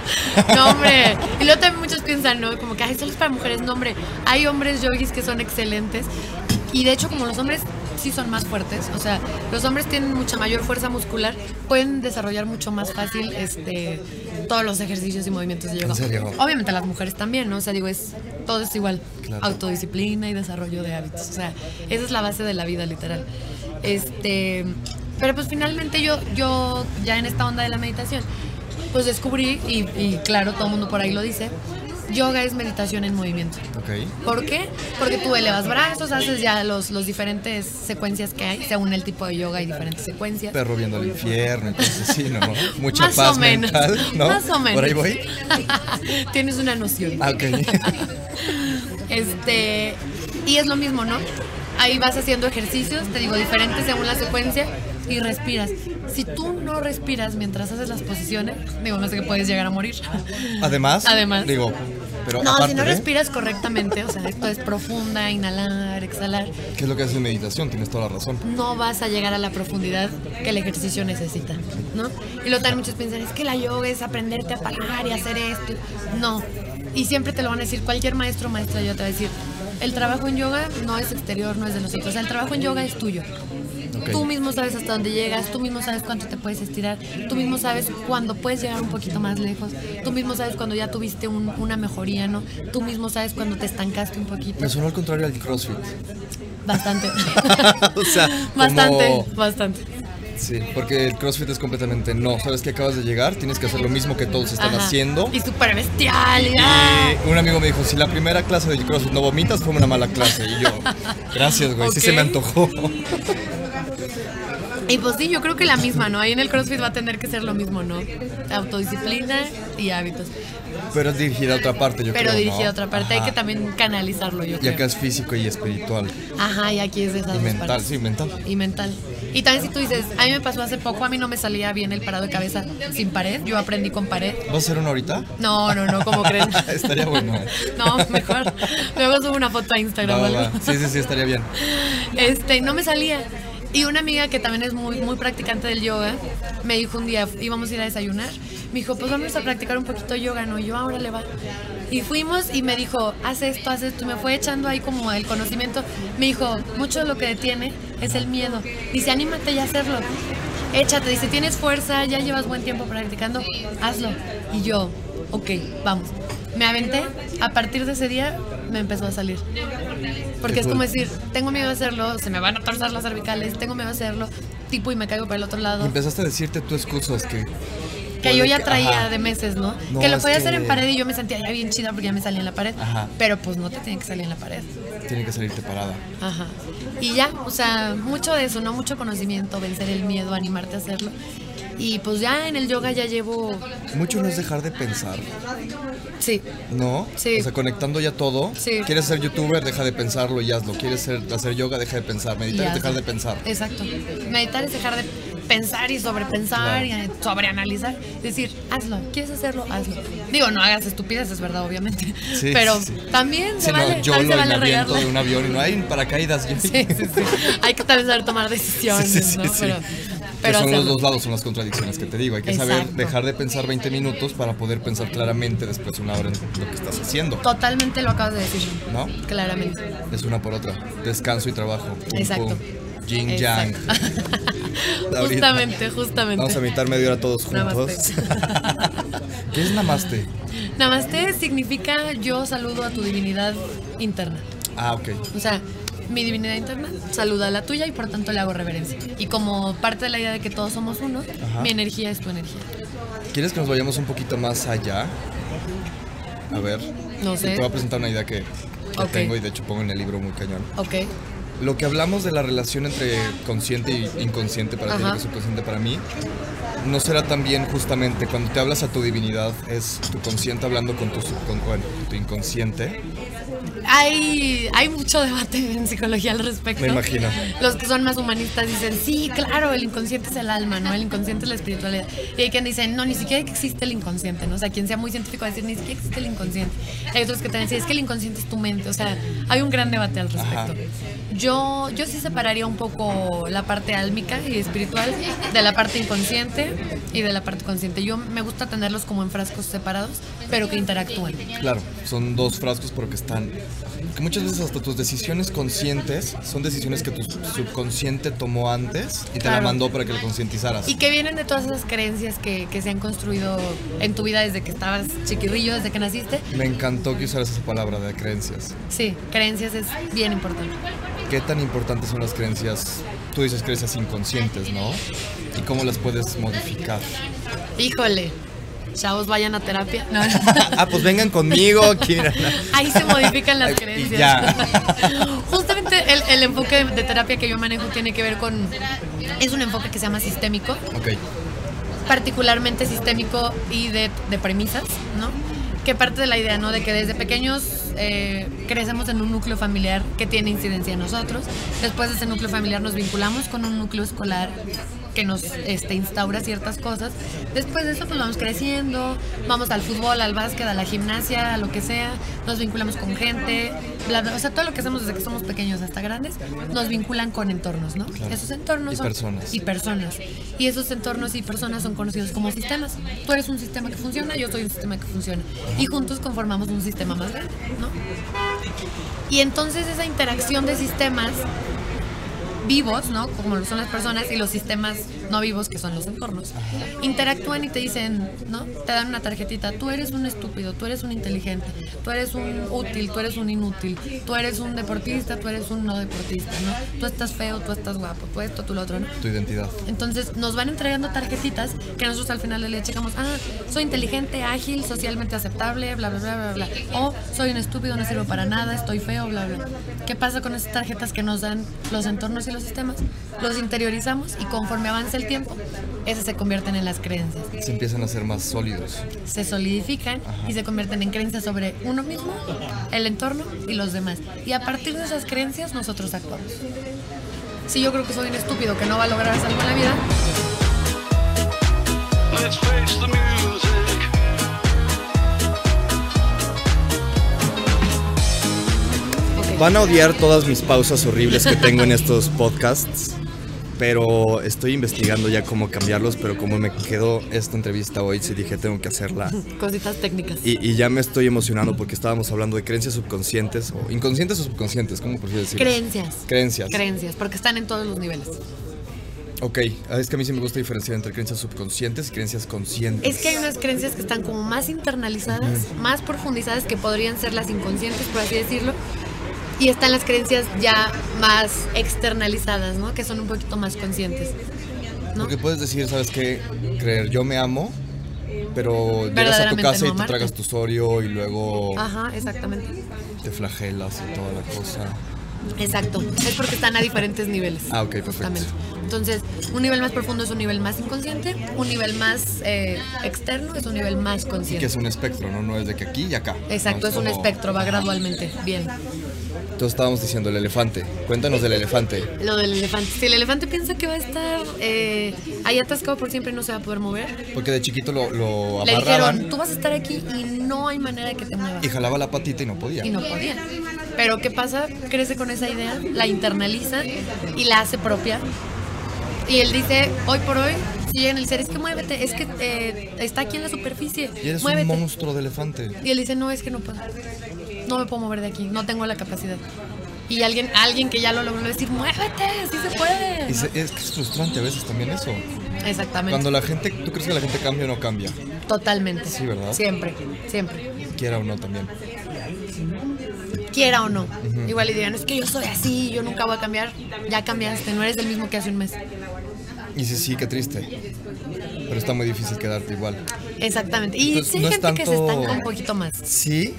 No, hombre. Y luego también muchos piensan, ¿no? Como que, ay, solo es para mujeres. No, hombre. Hay hombres yogis que son excelentes. Y de hecho, como los hombres sí son más fuertes, o sea, los hombres tienen mucha mayor fuerza muscular, pueden desarrollar mucho más fácil este todos los ejercicios y movimientos de yoga. ¿En serio? Obviamente las mujeres también, ¿no? O sea, digo, es todo es igual. Claro. Autodisciplina y desarrollo de hábitos. O sea, esa es la base de la vida, literal. Este, pero pues finalmente yo, yo ya en esta onda de la meditación, pues descubrí, y, y claro, todo el mundo por ahí lo dice, yoga es meditación en movimiento. Ok. ¿Por qué? Porque tú elevas brazos, haces ya los, los diferentes secuencias que hay, según el tipo de yoga hay diferentes secuencias. Perro viendo el infierno, entonces sí, ¿no? Mucha Más paz o menos. mental, ¿no? Más o menos. Por ahí voy. Tienes una noción. Ah, ok. Este, y es lo mismo, ¿no? Ahí vas haciendo ejercicios, te digo, diferentes según la secuencia y respiras. Si tú no respiras mientras haces las posiciones, digo, no sé que puedes llegar a morir. Además, Además. digo, pero No, aparte si no de, respiras correctamente, o sea, esto es profunda, inhalar, exhalar, ¿qué es lo que hace meditación? Tienes toda la razón. no vas a llegar a la profundidad que el ejercicio necesita, ¿no? Y lo tal muchos piensan, es que la yoga es aprenderte a parar y hacer esto. No. Y siempre te lo van a decir, cualquier maestro o maestra yo te va a decir, el trabajo en yoga no es exterior, no es de nosotros, el trabajo en yoga es tuyo. Tú mismo sabes hasta dónde llegas, tú mismo sabes cuánto te puedes estirar, tú mismo sabes cuándo puedes llegar un poquito más lejos, tú mismo sabes cuando ya tuviste un- una mejoría, ¿no? Tú mismo sabes cuando te estancaste un poquito. Me sonó al contrario al CrossFit. Bastante. O sea, bastante, como- bastante. Sí, porque el CrossFit es completamente no. Sabes que acabas de llegar, tienes que hacer lo mismo que todos están Ajá. haciendo. Y súper bestial. y un amigo me dijo, si la primera clase de CrossFit no vomitas, fue una mala clase. Y yo, gracias, güey, sí se me antojó. Y pues sí, yo creo que la misma, ¿no? Ahí en el CrossFit va a tener que ser lo mismo, ¿no? Autodisciplina y hábitos. Pero es dirigida a otra parte, yo Pero creo, dirigida ¿no? a otra parte, hay que también canalizarlo, yo Y creo. acá es físico y espiritual. Ajá, y aquí es de esas Y mental, partes. sí, mental. Y mental. Y también si tú dices, a mí me pasó hace poco, a mí no me salía bien el parado de cabeza sin pared, yo aprendí con pared. ¿Vas a hacer uno ahorita? No, no, no, como creen. Estaría bueno. No, mejor. Luego subo una foto a Instagram Va, o va, algo. va. Sí, sí, sí, estaría bien. Este, no me salía. Y una amiga que también es muy, muy practicante del yoga, me dijo un día, íbamos a ir a desayunar, me dijo, pues vamos a practicar un poquito yoga, ¿no? Y yo, ahora le va. Y fuimos y me dijo, haz esto, haz esto, y me fue echando ahí como el conocimiento. Me dijo, mucho de lo que detiene es el miedo. Dice, anímate ya a hacerlo. Échate, dice, tienes fuerza, ya llevas buen tiempo practicando, hazlo. Y yo, ok, vamos. Me aventé, a partir de ese día me empezó a salir. Porque es como decir, tengo miedo de hacerlo, se me van a torzar las cervicales, tengo miedo de hacerlo, tipo y me caigo para el otro Y lado. empezaste a decirte tú excusas que... Que yo ya traía ajá. de meses, ¿no? No, que lo podía que- hacer en pared y yo me sentía ya bien chida porque ya me salía en la pared. Ajá. Pero pues no te tiene que salir en la pared. Tiene que salirte parada. Ajá. Y ya, o sea, mucho de eso, ¿no? Mucho conocimiento, vencer el miedo, animarte a hacerlo. Y pues ya en el yoga ya llevo, Mucho no es dejar de pensar, sí, ¿no? Sí. O sea, conectando ya todo. Sí. Quieres ser youtuber, deja de pensarlo y hazlo. Quieres ser, hacer yoga, deja de pensar. Meditar Y es dejar de pensar. Exacto. Meditar es dejar de pensar y sobrepensar y eh, sobreanalizar. Decir, hazlo. ¿Quieres hacerlo? Hazlo. Digo, no hagas estupideces, ¿verdad? Obviamente. Sí, Pero sí, sí. también se no, vale, yo también lo se vale aviento regarla. de un avión y no hay paracaídas. Yo. Sí, sí, sí. Hay que también saber tomar decisiones, Sí, sí, sí, ¿no? sí. Pero, Que son los dos lados, son las contradicciones que te digo. Hay que saber dejar de pensar 20 minutos para poder pensar claramente después de una hora en lo que estás haciendo. Totalmente lo acabas de decir. ¿No? Claramente. Es una por otra. Descanso y trabajo. Pum, Exacto. pum. Yin yang. Justamente, justamente. Vamos a meditar media hora todos juntos. Namaste. ¿Qué es namaste? Namaste significa yo saludo a tu divinidad interna. Ah, ok. O sea, mi divinidad interna saluda a la tuya y por tanto le hago reverencia. Y como parte de la idea de que todos somos uno, Ajá. mi energía es tu energía. ¿Quieres que nos vayamos un poquito más allá? A ver. No sé. Te voy a presentar una idea que, tengo y de hecho pongo en el libro muy cañón. Ok. lo que hablamos de la relación entre consciente y inconsciente para ti, Ajá. que es subconsciente para mí, no será también justamente cuando te hablas a tu divinidad, es tu consciente hablando con tu, subcon- bueno, tu inconsciente. Hay, hay mucho debate en psicología al respecto. Me imagino. Los que son más humanistas dicen, sí, claro, el inconsciente es el alma, ¿no? El inconsciente es la espiritualidad. Y hay quien dicen, no, ni siquiera existe el inconsciente, ¿no? O sea, quien sea muy científico va a decir, ni siquiera existe el inconsciente. Hay otros que te dicen, es que el inconsciente es tu mente. O sea, hay un gran debate al respecto. Ajá. Yo, yo sí separaría un poco la parte álmica y espiritual de la parte inconsciente y de la parte consciente. Yo me gusta tenerlos como en frascos separados, pero que interactúen. Claro, son dos frascos pero que están... Que muchas veces hasta tus decisiones conscientes son decisiones que tu subconsciente tomó antes y te la mandó para que lo concientizaras. Y que vienen de todas esas creencias que, que se han construido en tu vida desde que estabas chiquirrillo, desde que naciste. Me encantó que usaras esa palabra de creencias. Sí, creencias es bien importante. ¿Qué tan importantes son las creencias? Tú dices creencias inconscientes, ¿no? ¿Y cómo las puedes modificar? Híjole, chavos, vayan a terapia. No, ah, pues vengan conmigo. Ahí se modifican las creencias. ya. Justamente el, el enfoque de terapia que yo manejo tiene que ver con... Es un enfoque que se llama sistémico. Ok, particularmente sistémico y de, de premisas, ¿no? Que parte de la idea, ¿no? De que desde pequeños eh, crecemos en un núcleo familiar que tiene incidencia en nosotros. Después de ese núcleo familiar nos vinculamos con un núcleo escolar que nos este, instaura ciertas cosas. Después de eso, pues vamos creciendo, vamos al fútbol, al básquet, a la gimnasia, a lo que sea, nos vinculamos con gente, bla, bla. O sea, todo lo que hacemos desde que somos pequeños hasta grandes nos vinculan con entornos, ¿no? Esos entornos Y son- personas. y personas. Y esos entornos y personas son conocidos como sistemas. Tú eres un sistema que funciona, yo soy un sistema que funciona. Y juntos conformamos un sistema más grande, ¿no? Y entonces esa interacción de sistemas vivos, ¿no? Como lo son las personas y los sistemas no vivos que son los entornos. Interactúan y te dicen, ¿no? Te dan una tarjetita, tú eres un estúpido, tú eres un inteligente, tú eres un útil, tú eres un inútil, tú eres un deportista, tú eres un no deportista, ¿no? Tú estás feo, tú estás guapo, tú esto, tú lo otro, ¿no? tu identidad. Entonces nos van entregando tarjetitas que nosotros al final día checamos, ah, soy inteligente, ágil, socialmente aceptable, bla, bla, bla, bla, bla. O soy un estúpido, no sirvo para nada, estoy feo, bla, bla. ¿Qué pasa con esas tarjetas que nos dan los entornos y los sistemas? Los interiorizamos y conforme avanza el tiempo, esas se convierten en las creencias. Se empiezan a ser más sólidos. Se solidifican y se convierten en creencias sobre uno mismo, el entorno y los demás. Y a partir de esas creencias nosotros actuamos. Si yo creo que soy un estúpido que no va a lograr algo en la vida, Let's face the music. Van a odiar todas mis pausas horribles que tengo en estos podcasts, pero estoy investigando ya cómo cambiarlos, pero como me quedó esta entrevista hoy, sí dije tengo que hacerla. Cositas técnicas. Y, y ya me estoy emocionando porque estábamos hablando de creencias subconscientes, o inconscientes o subconscientes, ¿cómo prefieres decir? Creencias. Creencias. Creencias, porque están en todos los niveles. Ok, ah, es que a mí sí me gusta diferenciar entre creencias subconscientes y creencias conscientes. Es que hay unas creencias que están como más internalizadas, más profundizadas, que podrían ser las inconscientes, por así decirlo. Y están las creencias ya más externalizadas, ¿no? Que son un poquito más conscientes. ¿no? Porque puedes decir, ¿sabes qué? Creer, yo me amo, pero llegas a tu casa y te tragas tu sorio y luego Ajá, exactamente. te flagelas y toda la cosa. Exacto. Es porque están a diferentes niveles. Ah, ok, perfecto. Entonces, un nivel más profundo es un nivel más inconsciente, un nivel más eh, externo es un nivel más Que consciente. es un espectro, ¿no? No es de que aquí y acá. Exacto, No, es un como- espectro, va gradualmente. Bien. Entonces estábamos diciendo el elefante. Cuéntanos del elefante. Lo del elefante. Si el elefante piensa que va a estar eh, ahí atascado por siempre y no se va a poder mover, Porque de chiquito lo, lo le amarraban dijeron, tú vas a estar aquí y no hay manera de que te muevas. y jalaba la patita y no podía. Y no podía. Pero ¿qué pasa? Crece con esa idea, la internaliza y la hace propia. Y él dice, hoy por hoy, si llega en el ser, es que muévete, es que eh, está aquí en la superficie, Y eres muévete. un monstruo de elefante. Y él dice, no, es que no puedo. No me puedo mover de aquí, no tengo la capacidad. Y alguien, alguien que ya lo logró decir, muévete, sí se puede. Y se- es que es frustrante a veces también eso. Exactamente. Cuando la gente, ¿tú crees que la gente cambia o no cambia? Totalmente. Sí, ¿verdad? Siempre, siempre. Quiera o no también. Quiera o no. Igual y digan, es que yo soy así, yo nunca voy a cambiar. Ya cambiaste, no eres el mismo que hace un mes. Y sí, sí, qué triste. Pero está muy difícil quedarte igual. Exactamente. Y Entonces, sí hay no es gente que se estanca un poquito más. Sí.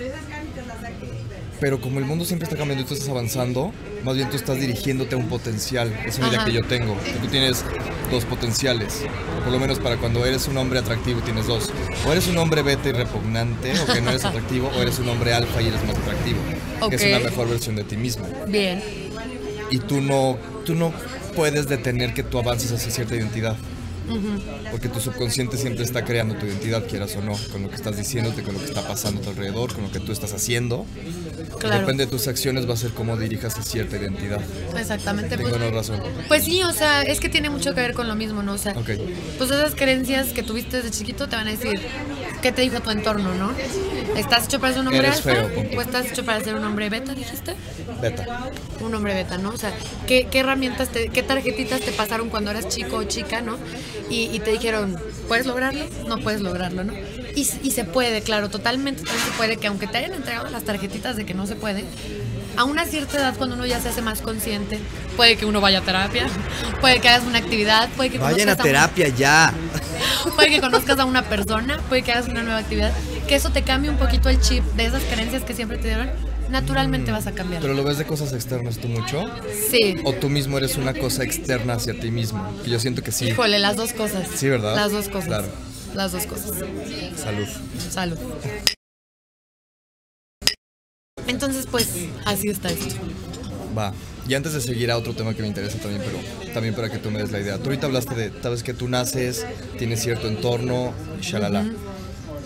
Pero como el mundo siempre está cambiando y tú estás avanzando, más bien tú estás dirigiéndote a un potencial. Es una idea que yo tengo. Que tú tienes dos potenciales. Por lo menos para cuando eres un hombre atractivo tienes dos. O eres un hombre beta y repugnante, o que no eres atractivo, o eres un hombre alfa y eres más atractivo. Que es una mejor versión de ti mismo. Bien. Y tú no, tú no puedes detener que tú avances hacia cierta identidad. Porque tu subconsciente siempre está creando tu identidad, quieras o no, con lo que estás diciéndote, con lo que está pasando a tu alrededor, con lo que tú estás haciendo. Claro. Depende de tus acciones, va a ser cómo dirijas a cierta identidad. Exactamente. Tengo Pues, no razón. pues sí, o sea, es que tiene mucho que ver con lo mismo, ¿no? O sea, Ok. pues esas creencias que tuviste desde chiquito te van a decir qué te dijo tu entorno, ¿no? ¿Estás hecho para ser un hombre Eres alfa feo, o estás hecho para ser un hombre beta, dijiste? Beta. Un hombre beta, ¿no? O sea, ¿qué, qué herramientas, te, qué tarjetitas te pasaron cuando eras chico o chica, ¿no? Y, y te dijeron, ¿puedes lograrlo? No puedes lograrlo, ¿no? Y, y se puede, claro, totalmente también se puede, que aunque te hayan entregado las tarjetitas de que no se puede, a una cierta edad, cuando uno ya se hace más consciente, puede que uno vaya a terapia, puede que hagas una actividad, puede que Vayan a un- terapia ya. Puede que conozcas a una persona, puede que hagas una nueva actividad, que eso te cambie un poquito el chip de esas creencias que siempre te dieron, naturalmente vas a cambiar. Pero lo ves de cosas externas tú mucho. Sí. O tú mismo eres una cosa externa hacia ti mismo. Que yo siento que sí. Híjole, las dos cosas. Sí, ¿verdad? Las dos cosas. Claro. Las dos cosas. Salud. Salud. Entonces, pues, así está esto. Va. Y antes de seguir a otro tema que me interesa también, pero también para que tú me des la idea. Tú ahorita hablaste de, sabes que tú naces, tienes cierto entorno, y shalala.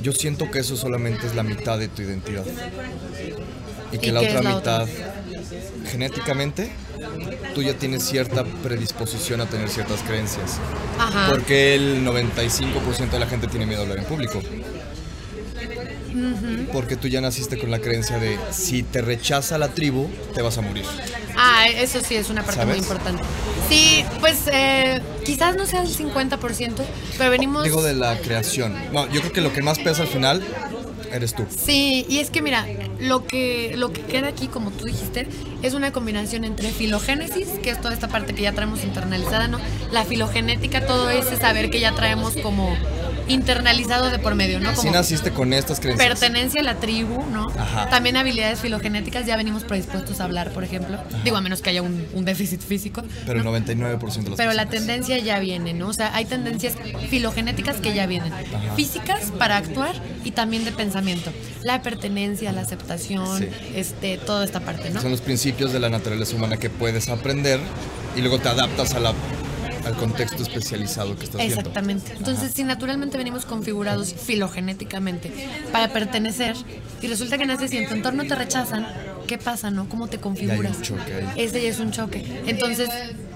Yo siento que eso solamente es la mitad de tu identidad. Y que ¿Y la otra la mitad, otra? genéticamente, tú ya tienes cierta predisposición a tener ciertas creencias. Ajá. Porque el 95% de la gente tiene miedo a hablar en público. Porque tú ya naciste con la creencia de si te rechaza la tribu, te vas a morir. Ah, eso sí es una parte muy importante. Sí, pues eh, quizás no sea el 50%, pero venimos... Digo de la creación. No, yo creo que lo que más pesa al final eres tú. Sí, y es que mira, lo que, lo que queda aquí, como tú dijiste, es una combinación entre filogénesis, que es toda esta parte que ya traemos internalizada, ¿no? La filogenética, todo ese saber que ya traemos como internalizado de por medio, ¿no? Así Como naciste con estas creencias. pertenencia a la tribu, ¿no? Ajá. También habilidades filogenéticas, ya venimos predispuestos a hablar, por ejemplo. Digo, a menos que haya un, un déficit físico. Pero el ¿no? 99% de las Pero la tendencia ya viene, ¿no? O sea, hay tendencias filogenéticas que ya vienen. Físicas para actuar y también de pensamiento. La pertenencia, la aceptación, Sí. este, toda esta parte, ¿no? Son los principios de la naturaleza humana que puedes aprender y luego te adaptas a la, al contexto especializado que estás viendo. Exactamente. Entonces, si naturalmente venimos configurados filogenéticamente para pertenecer y resulta que naces y en tu entorno te rechazan, ¿qué pasa, no? ¿Cómo te configuras? un choque ahí. Ese ya es un choque. Entonces,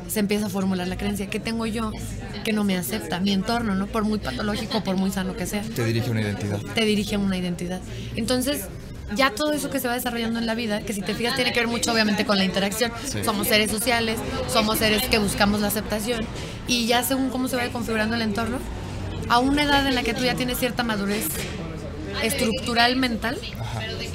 se empieza a formular la creencia que tengo yo que no me acepta mi entorno, ¿no? Por muy patológico, por muy sano que sea, Te dirige una identidad. te dirige a una identidad. Entonces, ya todo eso que se va desarrollando en la vida, que si te fijas tiene que ver mucho obviamente con la interacción. Sí. Somos seres sociales, somos seres que buscamos la aceptación y ya según cómo se vaya configurando el entorno, a una edad en la que tú ya tienes cierta madurez estructural mental,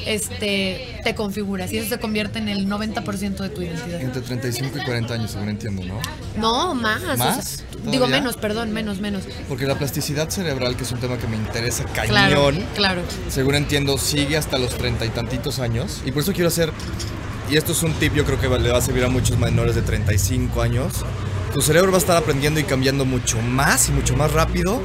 este te configuras y eso se convierte en el 90% de tu identidad. Entre 35 y 40 años, según entiendo, ¿no? No, más. o ¿Más? sea, Digo menos, perdón, menos, menos. Porque la plasticidad cerebral, que es un tema que me interesa cañón, Claro, claro. según entiendo, sigue hasta los treinta y tantitos años. Y por eso quiero hacer, y esto es un tip, yo creo que le va a servir a muchos menores de 35 años. Tu cerebro va a estar aprendiendo y cambiando mucho más y mucho más rápido.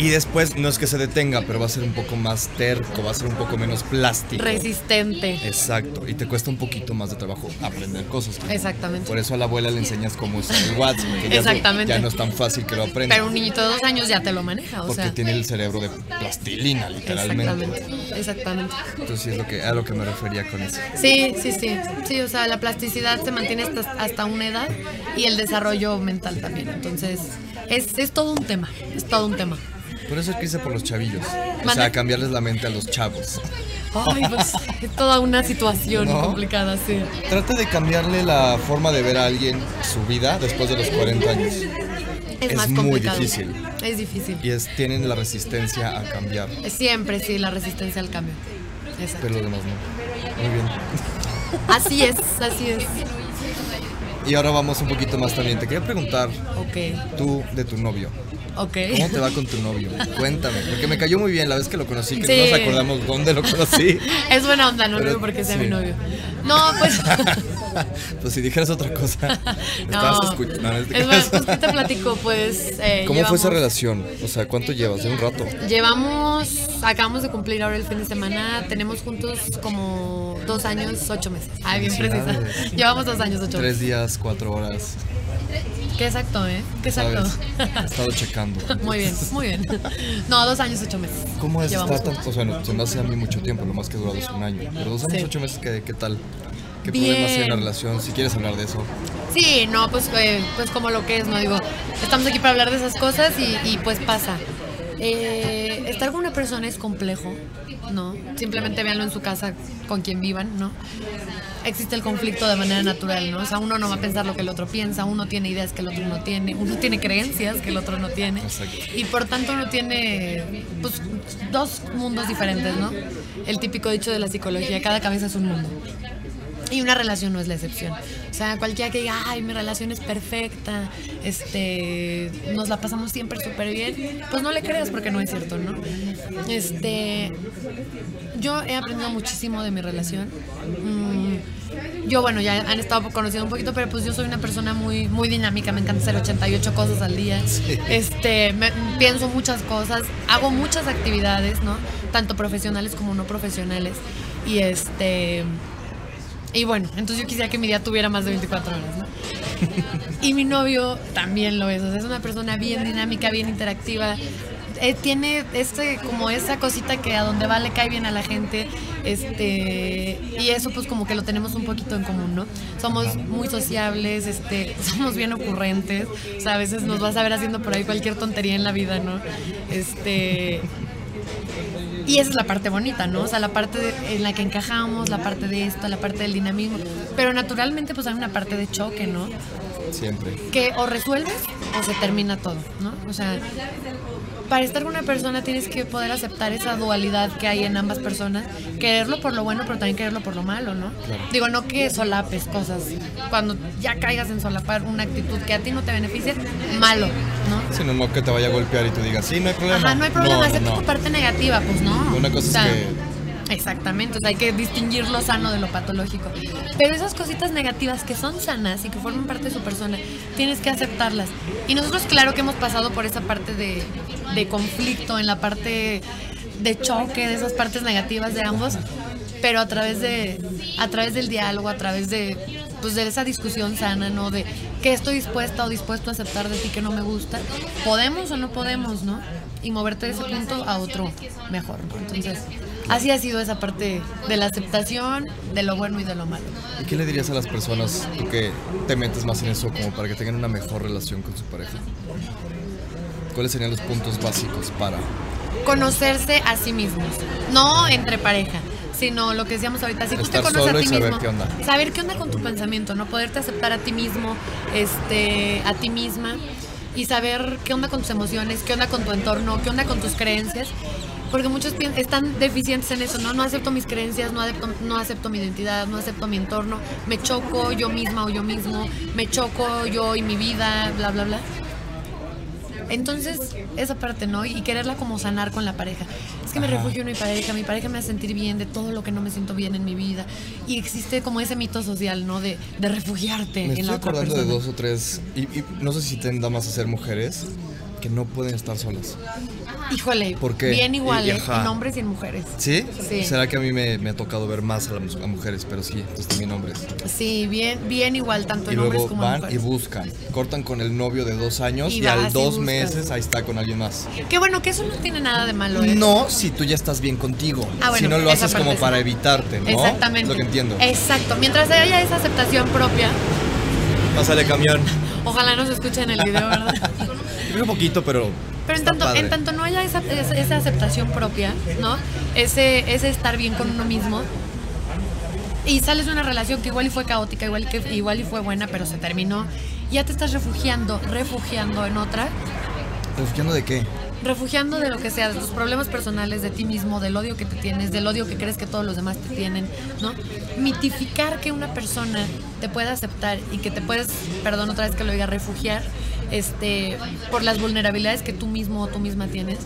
Y después no es que se detenga, pero va a ser un poco más terco, va a ser un poco menos plástico. Resistente. Exacto, y te cuesta un poquito más de trabajo aprender cosas. Exactamente. Por eso a la abuela le enseñas cómo usar el WhatsApp, ya, Exactamente. ya no es tan fácil que lo aprenda. Pero un niñito de dos años ya te lo maneja, o porque sea. tiene el cerebro de plastilina, literalmente. Exactamente, exactamente. Entonces sí es lo que, a lo que me refería con eso. Sí, sí, sí. Sí, o sea, la plasticidad se mantiene hasta, hasta una edad y el desarrollo mental también. Entonces, es, es todo un tema. Es todo un tema. Por eso quise por los chavillos. O sea, cambiarles la mente a los chavos. Ay, pues es toda una situación ¿No? complicada, sí. Trata de cambiarle la forma de ver a alguien su vida después de los 40 años. Es, Es más muy complicado. difícil. Es difícil. Y es, tienen la resistencia a cambiar. Siempre sí, la resistencia al cambio. Exacto. Pero los demás no. Muy bien. Así es, así es. Y ahora vamos un poquito más también. Te quería preguntar, Ok, tú de tu novio. Ok. ¿Cómo te va con tu novio? Cuéntame, porque me cayó muy bien la vez que lo conocí, que Sí. no nos acordamos dónde lo conocí. Es buena onda, no lo Pero- porque sea sí. mi novio. No, pues. pues si dijeras otra cosa, estabas no. escuchando. No te es más, pues, ¿qué te platico? Pues. eh, ¿Cómo fue esa relación? O sea, ¿cuánto llevas? ¿De un rato? Llevamos, acabamos de cumplir ahora el fin de semana, tenemos juntos como dos años, ocho meses. Ay, bien precisa. Llevamos dos años, ocho Tres meses. días, cuatro horas. Qué exacto, ¿eh? Qué exacto. He estado checando. Muy bien, muy bien. No, dos años, ocho meses. ¿Cómo es Llevamos estar tan.? O sea, no, se me hace a mí mucho tiempo, lo más que he durado es un año. Pero dos años, Sí. ocho meses, ¿qué, qué tal? ¿Qué Bien. problemas hay en la relación? Si quieres hablar de eso. Sí, no, pues, eh, pues como lo que es, ¿no? Digo, estamos aquí para hablar de esas cosas y, y, pues pasa. Eh, estar con una persona es complejo, ¿no? Simplemente véanlo en su casa con quien vivan, ¿no? Existe el conflicto de manera natural, ¿no? O sea, uno no va a pensar lo que el otro piensa, uno tiene ideas que el otro no tiene, uno tiene creencias que el otro no tiene. Y por tanto uno tiene, pues, dos mundos diferentes, ¿no? El típico dicho de la psicología, cada cabeza es un mundo. Y una relación no es la excepción. O sea, cualquiera que diga, ay, mi relación es perfecta, este, nos la pasamos siempre súper bien, pues no le creas porque no es cierto, ¿no? Este, yo he aprendido muchísimo de mi relación. Mm, yo, bueno, ya han estado conociendo un poquito, pero pues yo soy una persona muy, muy dinámica, me encanta hacer 88 cosas al día. Este, me- pienso muchas cosas, hago muchas actividades, ¿no? Tanto profesionales como no profesionales. Y este, y bueno, entonces yo quisiera que mi día tuviera más de 24 horas, ¿no? Y mi novio también lo es, o sea, es una persona bien dinámica, bien interactiva. Eh, tiene este como esa cosita que a donde va le cae bien a la gente este y eso pues como que lo tenemos un poquito en común no somos muy sociables este somos bien ocurrentes o sea a veces nos vas a ver haciendo por ahí cualquier tontería en la vida no este y esa es la parte bonita, ¿no? O sea, la parte de- en la que encajamos, la parte de esto, la parte del dinamismo. Pero naturalmente, pues hay una parte de choque, ¿no? Siempre. Que o resuelves o se termina todo, ¿no? O sea, para estar con una persona tienes que poder aceptar esa dualidad que hay en ambas personas, quererlo por lo bueno, pero también quererlo por lo malo, ¿no? Digo, no que solapes cosas. Cuando ya caigas en solapar una actitud que a ti no te beneficia, malo, ¿no? Sino no que te vaya a golpear y tú digas, sí, no hay problema. Ajá, no hay problema, No, acepta no. tu parte negativa, pues no. Una cosa O sea, es que Exactamente, o sea, hay que distinguir lo sano de lo patológico. Pero esas cositas negativas que son sanas y que forman parte de su persona, tienes que aceptarlas. Y nosotros, claro que hemos pasado por esa parte de, de conflicto, en la parte de choque, de esas partes negativas de ambos, pero a través de a través del diálogo, a través de pues de esa discusión sana, ¿no? De qué estoy dispuesta o dispuesto a aceptar de ti que no me gusta, podemos o no podemos, ¿no? Y moverte de ese punto a otro mejor. Entonces, así ha sido esa parte de la aceptación, de lo bueno y de lo malo. ¿Y qué le dirías a las personas tú que te metes más en eso como para que tengan una mejor relación con su pareja? ¿Cuáles serían los puntos básicos para? Conocerse a sí mismos, no entre pareja, sino lo que decíamos ahorita, si tú Estar te conoces a ti saber mismo, qué onda. saber qué onda con tu pensamiento, no poderte aceptar a ti mismo, este, a ti misma y saber qué onda con tus emociones, qué onda con tu entorno, qué onda con tus creencias. Porque muchos están deficientes en eso, ¿no? No acepto mis creencias, no acepto, no acepto mi identidad, no acepto mi entorno, me choco yo misma o yo mismo, me choco yo y mi vida, bla, bla, bla. Entonces, esa parte, ¿no? Y quererla como sanar con la pareja. Es que me Ajá. refugio en mi pareja, mi pareja me hace sentir bien de todo lo que no me siento bien en mi vida. Y existe como ese mito social, ¿no? De, de refugiarte Me en estoy la otra acordando persona. de dos o tres, y, y no sé si tendan más a ser mujeres, que no pueden estar solas. Híjole, ¿Por qué? bien igual, Y- ¿eh? en hombres y en mujeres. ¿Sí? Sí. ¿Será que a mí me, me ha tocado ver más a, las- a mujeres? Pero sí, pues también hombres. Sí, bien, bien igual, tanto Y en hombres luego como en van y mujeres. buscan. Cortan con el novio de dos años Y y, al y dos meses ahí está con alguien más. Qué bueno, que eso no tiene nada de malo, ¿eh? No si tú ya estás bien contigo. Ah, bueno, si no lo haces como para evitarte, ¿no? Exactamente. Es lo que entiendo. Exacto. Mientras haya esa aceptación propia, Pásale camión. ojalá no se escuche en el video, ¿verdad? Un poquito, pero. Pero en tanto, padre. en tanto no haya esa, esa, esa aceptación propia, ¿no? Ese, ese estar bien con uno mismo. Y sales de una relación que igual y fue caótica, igual, que, igual y fue buena, pero se terminó. Ya te estás refugiando, refugiando en otra, ¿Refugiando de qué? refugiando de lo que sea, de tus problemas personales, de ti mismo, del odio que te tienes, del odio que crees que todos los demás te tienen, ¿no? Mitificar que una persona te pueda aceptar y que te puedes, perdón otra vez que lo diga, refugiar, este, por las vulnerabilidades que tú mismo o tú misma tienes,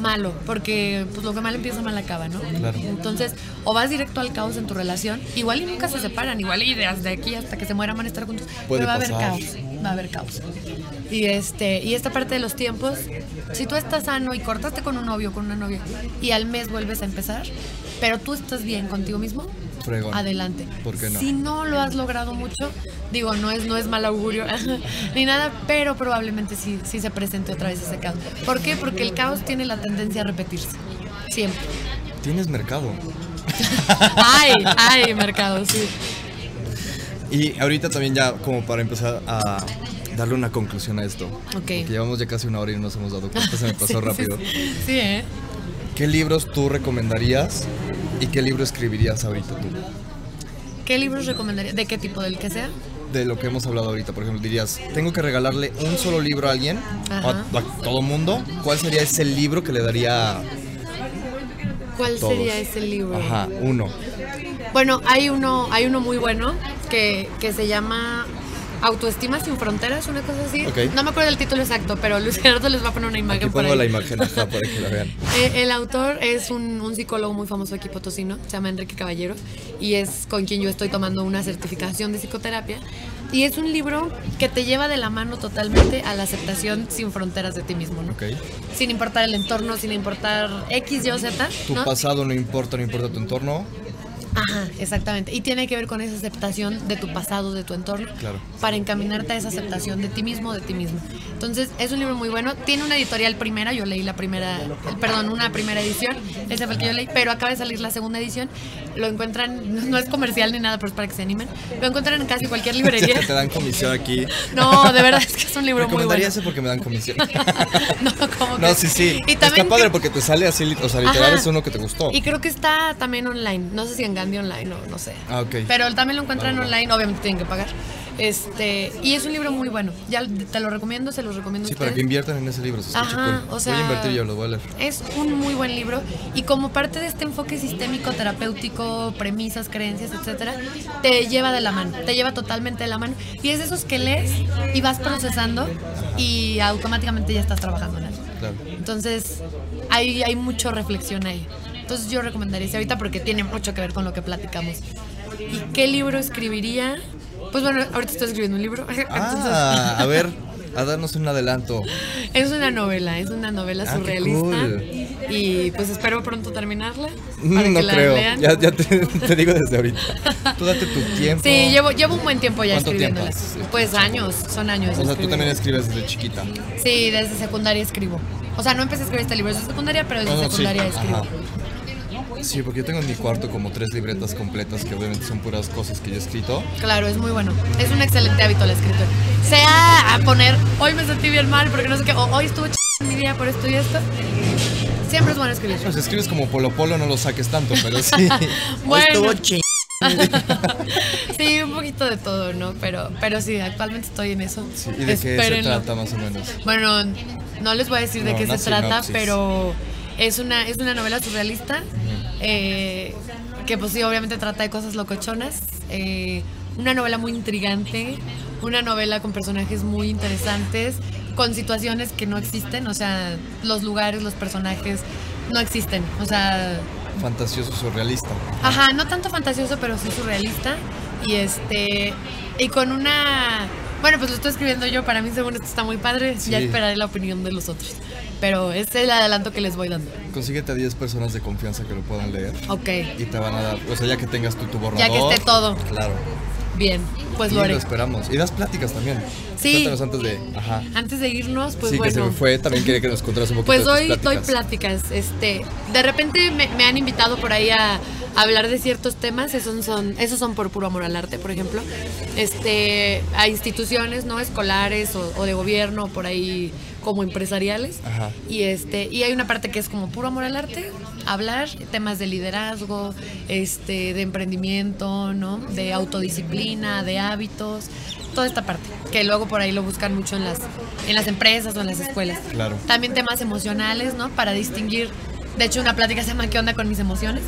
malo, porque pues lo que mal empieza mal acaba, ¿no? Claro. Entonces, o vas directo al caos en tu relación, igual y nunca se separan, igual y desde aquí hasta que se mueran van a estar juntos, Puede pero va a haber caos, va a haber caos. Y este, y esta parte de los tiempos, si tú estás sano y cortaste con un novio, con una novia, y al mes vuelves a empezar, pero tú estás bien contigo mismo, Fregón. adelante. ¿Por qué no? Si no lo has logrado mucho, digo, no es, no es mal augurio ni nada, pero probablemente sí, sí se presente otra vez ese caos. ¿Por qué? Porque el caos tiene la tendencia a repetirse. Siempre. Tienes mercado. Ay, ay, mercado, sí. Y ahorita también ya como para empezar a darle una conclusión a esto. Ok. Porque llevamos ya casi una hora y no nos hemos dado cuenta, se me pasó Sí, sí, rápido. Sí, sí, ¿eh? ¿Qué libros tú recomendarías y qué libro escribirías ahorita tú? ¿Qué libros recomendaría? ¿De qué tipo? ¿Del que sea? De lo que hemos hablado ahorita, por ejemplo, dirías, tengo que regalarle un solo libro a alguien, a, todo mundo. ¿Cuál sería ese libro que le daría ¿Cuál todos? sería ese libro? Ajá, uno. Bueno, hay uno, hay uno muy bueno que, que se llama Autoestima sin fronteras, una cosa así. Ok. No me acuerdo del título exacto, pero Luis Gerardo les va a poner una imagen Aquí por pongo ahí. la imagen ajá, para que la vean. Eh, el autor es un, un psicólogo muy famoso aquí potosino, se llama Enrique Caballero, y es con quien yo estoy tomando una certificación de psicoterapia. Y es un libro que te lleva de la mano totalmente a la aceptación sin fronteras de ti mismo, ¿no? Ok. Sin importar el entorno, sin importar X, Y o Z, Tu ¿no? pasado no importa, no importa tu entorno. Ajá, exactamente. Y tiene que ver con esa aceptación de tu pasado, de tu entorno, Claro. para encaminarte a esa aceptación de ti mismo, de ti mismo. Entonces, es un libro muy bueno. Tiene una editorial primera, yo leí la primera, perdón, una primera edición, ese fue el que yo leí, pero acaba de salir la segunda edición. Lo encuentran, no- es comercial ni nada, pero es para que se animen. Lo encuentran en casi cualquier librería. te dan comisión aquí. No, de verdad es que es un libro muy bueno. ese porque me dan comisión. no, como No, que- sí, sí. Y Está también padre que- porque te sale así, o sea, literal Ajá. es uno que te gustó. Y creo que está también online. No sé si en Gandhi online o no sé. Ah, ok. Pero también lo encuentran online, obviamente tienen que pagar. Este, y es un libro muy bueno. Ya te lo recomiendo, se los recomiendo a Sí, para ustedes. que inviertan en ese libro, se Ajá, cool. o sea, voy a invertir yo, lo voy a leer. Es un muy buen libro y como parte de este enfoque sistémico, terapéutico, premisas, creencias, etcétera, te lleva de la mano, te lleva totalmente de la mano y es de esos que lees y vas procesando y automáticamente ya estás trabajando en él. Claro. Entonces, hay, hay mucha reflexión ahí. Entonces, yo recomendaría ese ahorita porque tiene mucho que ver con lo que platicamos. ¿Y qué libro escribiría? Pues bueno, ahorita estoy escribiendo un libro. Ah, a ver, a darnos un adelanto. Es una novela, es una novela Ah, surrealista. cool. Y pues espero pronto terminarla. para No que la creo. lean. Ya, ya te, te digo desde ahorita. Tú date tu tiempo. Sí, llevo, llevo un buen tiempo ya ¿Cuánto tiempo escribiéndola. has- Pues años, son años. O sea, tú también escribes desde chiquita. Sí, desde secundaria escribo. O sea, no empecé a escribir este libro desde secundaria, pero desde No, no, sí. secundaria escribo. Ajá. Sí, porque yo tengo en mi cuarto como tres libretas completas que obviamente son puras cosas que yo he escrito. Claro, es muy bueno. Es un excelente hábito la escritura. Sea a poner, hoy me sentí bien mal porque no sé qué, o hoy estuvo ch en mi día por esto y esto. Siempre es bueno escribir. Pues escribes como Polo Polo, no lo saques tanto, pero sí. Bueno. Estuvo chi- sí, un poquito de todo, ¿no? Pero, pero sí, actualmente estoy en eso. Sí, ¿Y de qué se trata más o menos? Bueno, no les voy a decir de qué se trata, pero es una, es una novela surrealista eh, que pues sí, obviamente trata de cosas locochonas. eh, una novela muy intrigante, una novela con personajes muy interesantes, con situaciones que no existen, o sea, los lugares, los personajes no existen, o sea, Fantasioso surrealista. Ajá, no tanto fantasioso, pero sí surrealista. Y este. Y con una. Bueno, pues lo estoy escribiendo yo. Para mí, según esto, está muy padre. Sí. Ya esperaré la opinión de los otros. Pero es el adelanto que les voy dando. Consíguete a 10 personas de confianza que lo puedan leer. Ok. Y te van a dar, o sea, ya que tengas tú tu borrador. Ya que esté todo. Claro. Bien, pues Y lo esperamos. Y das pláticas también. Sí. Cuéntanos antes de. Ajá. Antes de irnos, pues sí, que se bueno. me fue. También quería que nos contaras un poquito Pues de doy, tus doy pláticas. pláticas. Este, de repente me, me han invitado por ahí a, a hablar de ciertos temas. Esos son, esos son por puro amor al arte, por ejemplo. Este, a instituciones no escolares o, o de gobierno, por ahí como empresariales. Ajá. Y este, y hay una parte que es como puro amor al arte, hablar temas de liderazgo, este, de emprendimiento, ¿no? De autodisciplina, de hábitos, toda esta parte, que luego por ahí lo buscan mucho en las, en las empresas o en las escuelas. Claro. También temas emocionales, ¿no? Para distinguir De hecho, una plática se llama ¿Qué onda con mis emociones?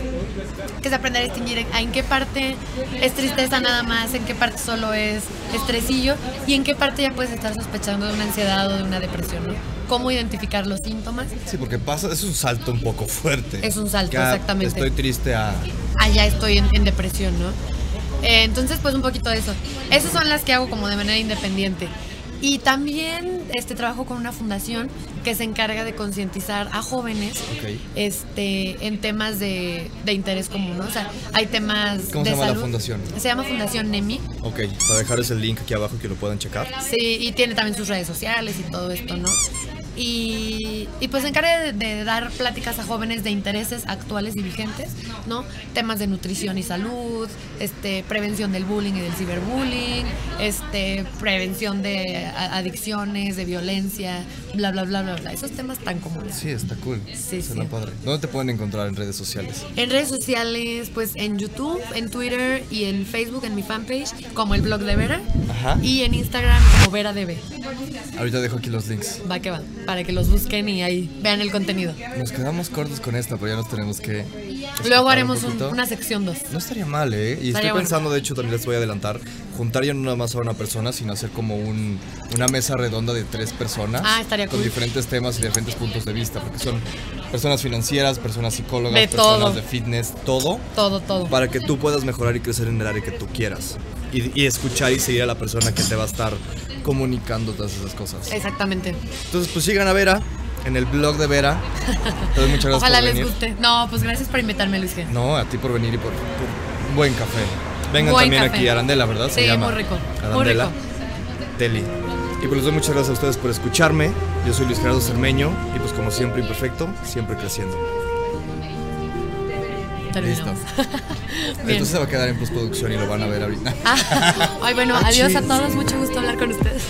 Que es aprender a distinguir en, qué parte es tristeza nada más, en qué parte solo es estresillo y en qué parte ya puedes estar sospechando de una ansiedad o de una depresión, ¿no? Cómo identificar los síntomas. Sí, porque pasa, es un salto un poco fuerte. Es un salto, ah, exactamente. Estoy triste a. allá estoy en, en depresión, ¿no? Eh, entonces, pues un poquito de eso. Esas son las que hago como de manera independiente. Y también este, trabajo con una fundación que se encarga de concientizar a jóvenes Ok. este, en temas de, de interés común, ¿no? O sea, hay temas ¿Cómo de se llama la fundación? Se llama Fundación NEMI. Ok, para dejarles el link aquí abajo que lo puedan checar. Sí, y tiene también sus redes sociales y todo esto, ¿no? Y, y pues se encarga de, de dar pláticas a jóvenes de intereses actuales y vigentes, ¿no? Temas de nutrición y salud, este, prevención del bullying y del ciberbullying, este, prevención de adicciones, de violencia, bla, bla, bla, bla, bla. Esos temas tan comunes. Sí, está cool. Sí, Suena sí. padre. ¿Dónde te pueden encontrar en redes sociales? En redes sociales, pues en YouTube, en Twitter y en Facebook, en mi fanpage, como el blog de Vera. Ajá. Y en Instagram como Vera DB. Ahorita dejo aquí los links. Va que va, para que los busquen y ahí vean el contenido. Nos quedamos cortos con esta, pero ya nos tenemos que. Luego haremos un un- una sección 2. No estaría mal, ¿eh? Y estoy Estaría bueno. pensando, de hecho, también les voy a adelantar, juntar ya no nada más a una persona, sino hacer como un, una mesa redonda de tres personas. Ah, estaría Con cool. diferentes temas y diferentes puntos de vista, porque son personas financieras, personas psicólogas, De personas todo. de fitness, todo, Todo, todo. para que tú puedas mejorar y crecer en el área que tú quieras. Y, y escuchar y seguir a la persona que te va a estar comunicando todas esas cosas. Exactamente. Entonces, pues sigan a Vera en el blog de Vera. Doy muchas gracias Ojalá por les venir. guste. No, pues gracias por invitarme, Luis G. No, a ti por venir y por, por un buen café. Vengan Buen también café. aquí, Arandela, ¿verdad? Se Sí, llama. muy rico, muy Arandela. rico. Teli. Y pues les doy muchas gracias a ustedes por escucharme. Yo soy Luis Gerardo Cermeño y pues como siempre imperfecto, siempre creciendo. Terminamos. Bien. Entonces se va a quedar en postproducción y lo van a ver ahorita. Ah, ay, bueno, Ah, adiós a todos. Mucho gusto hablar con ustedes.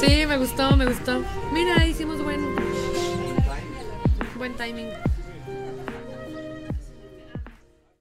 Sí, me gustó, me gustó. Mira, hicimos buen, buen timing.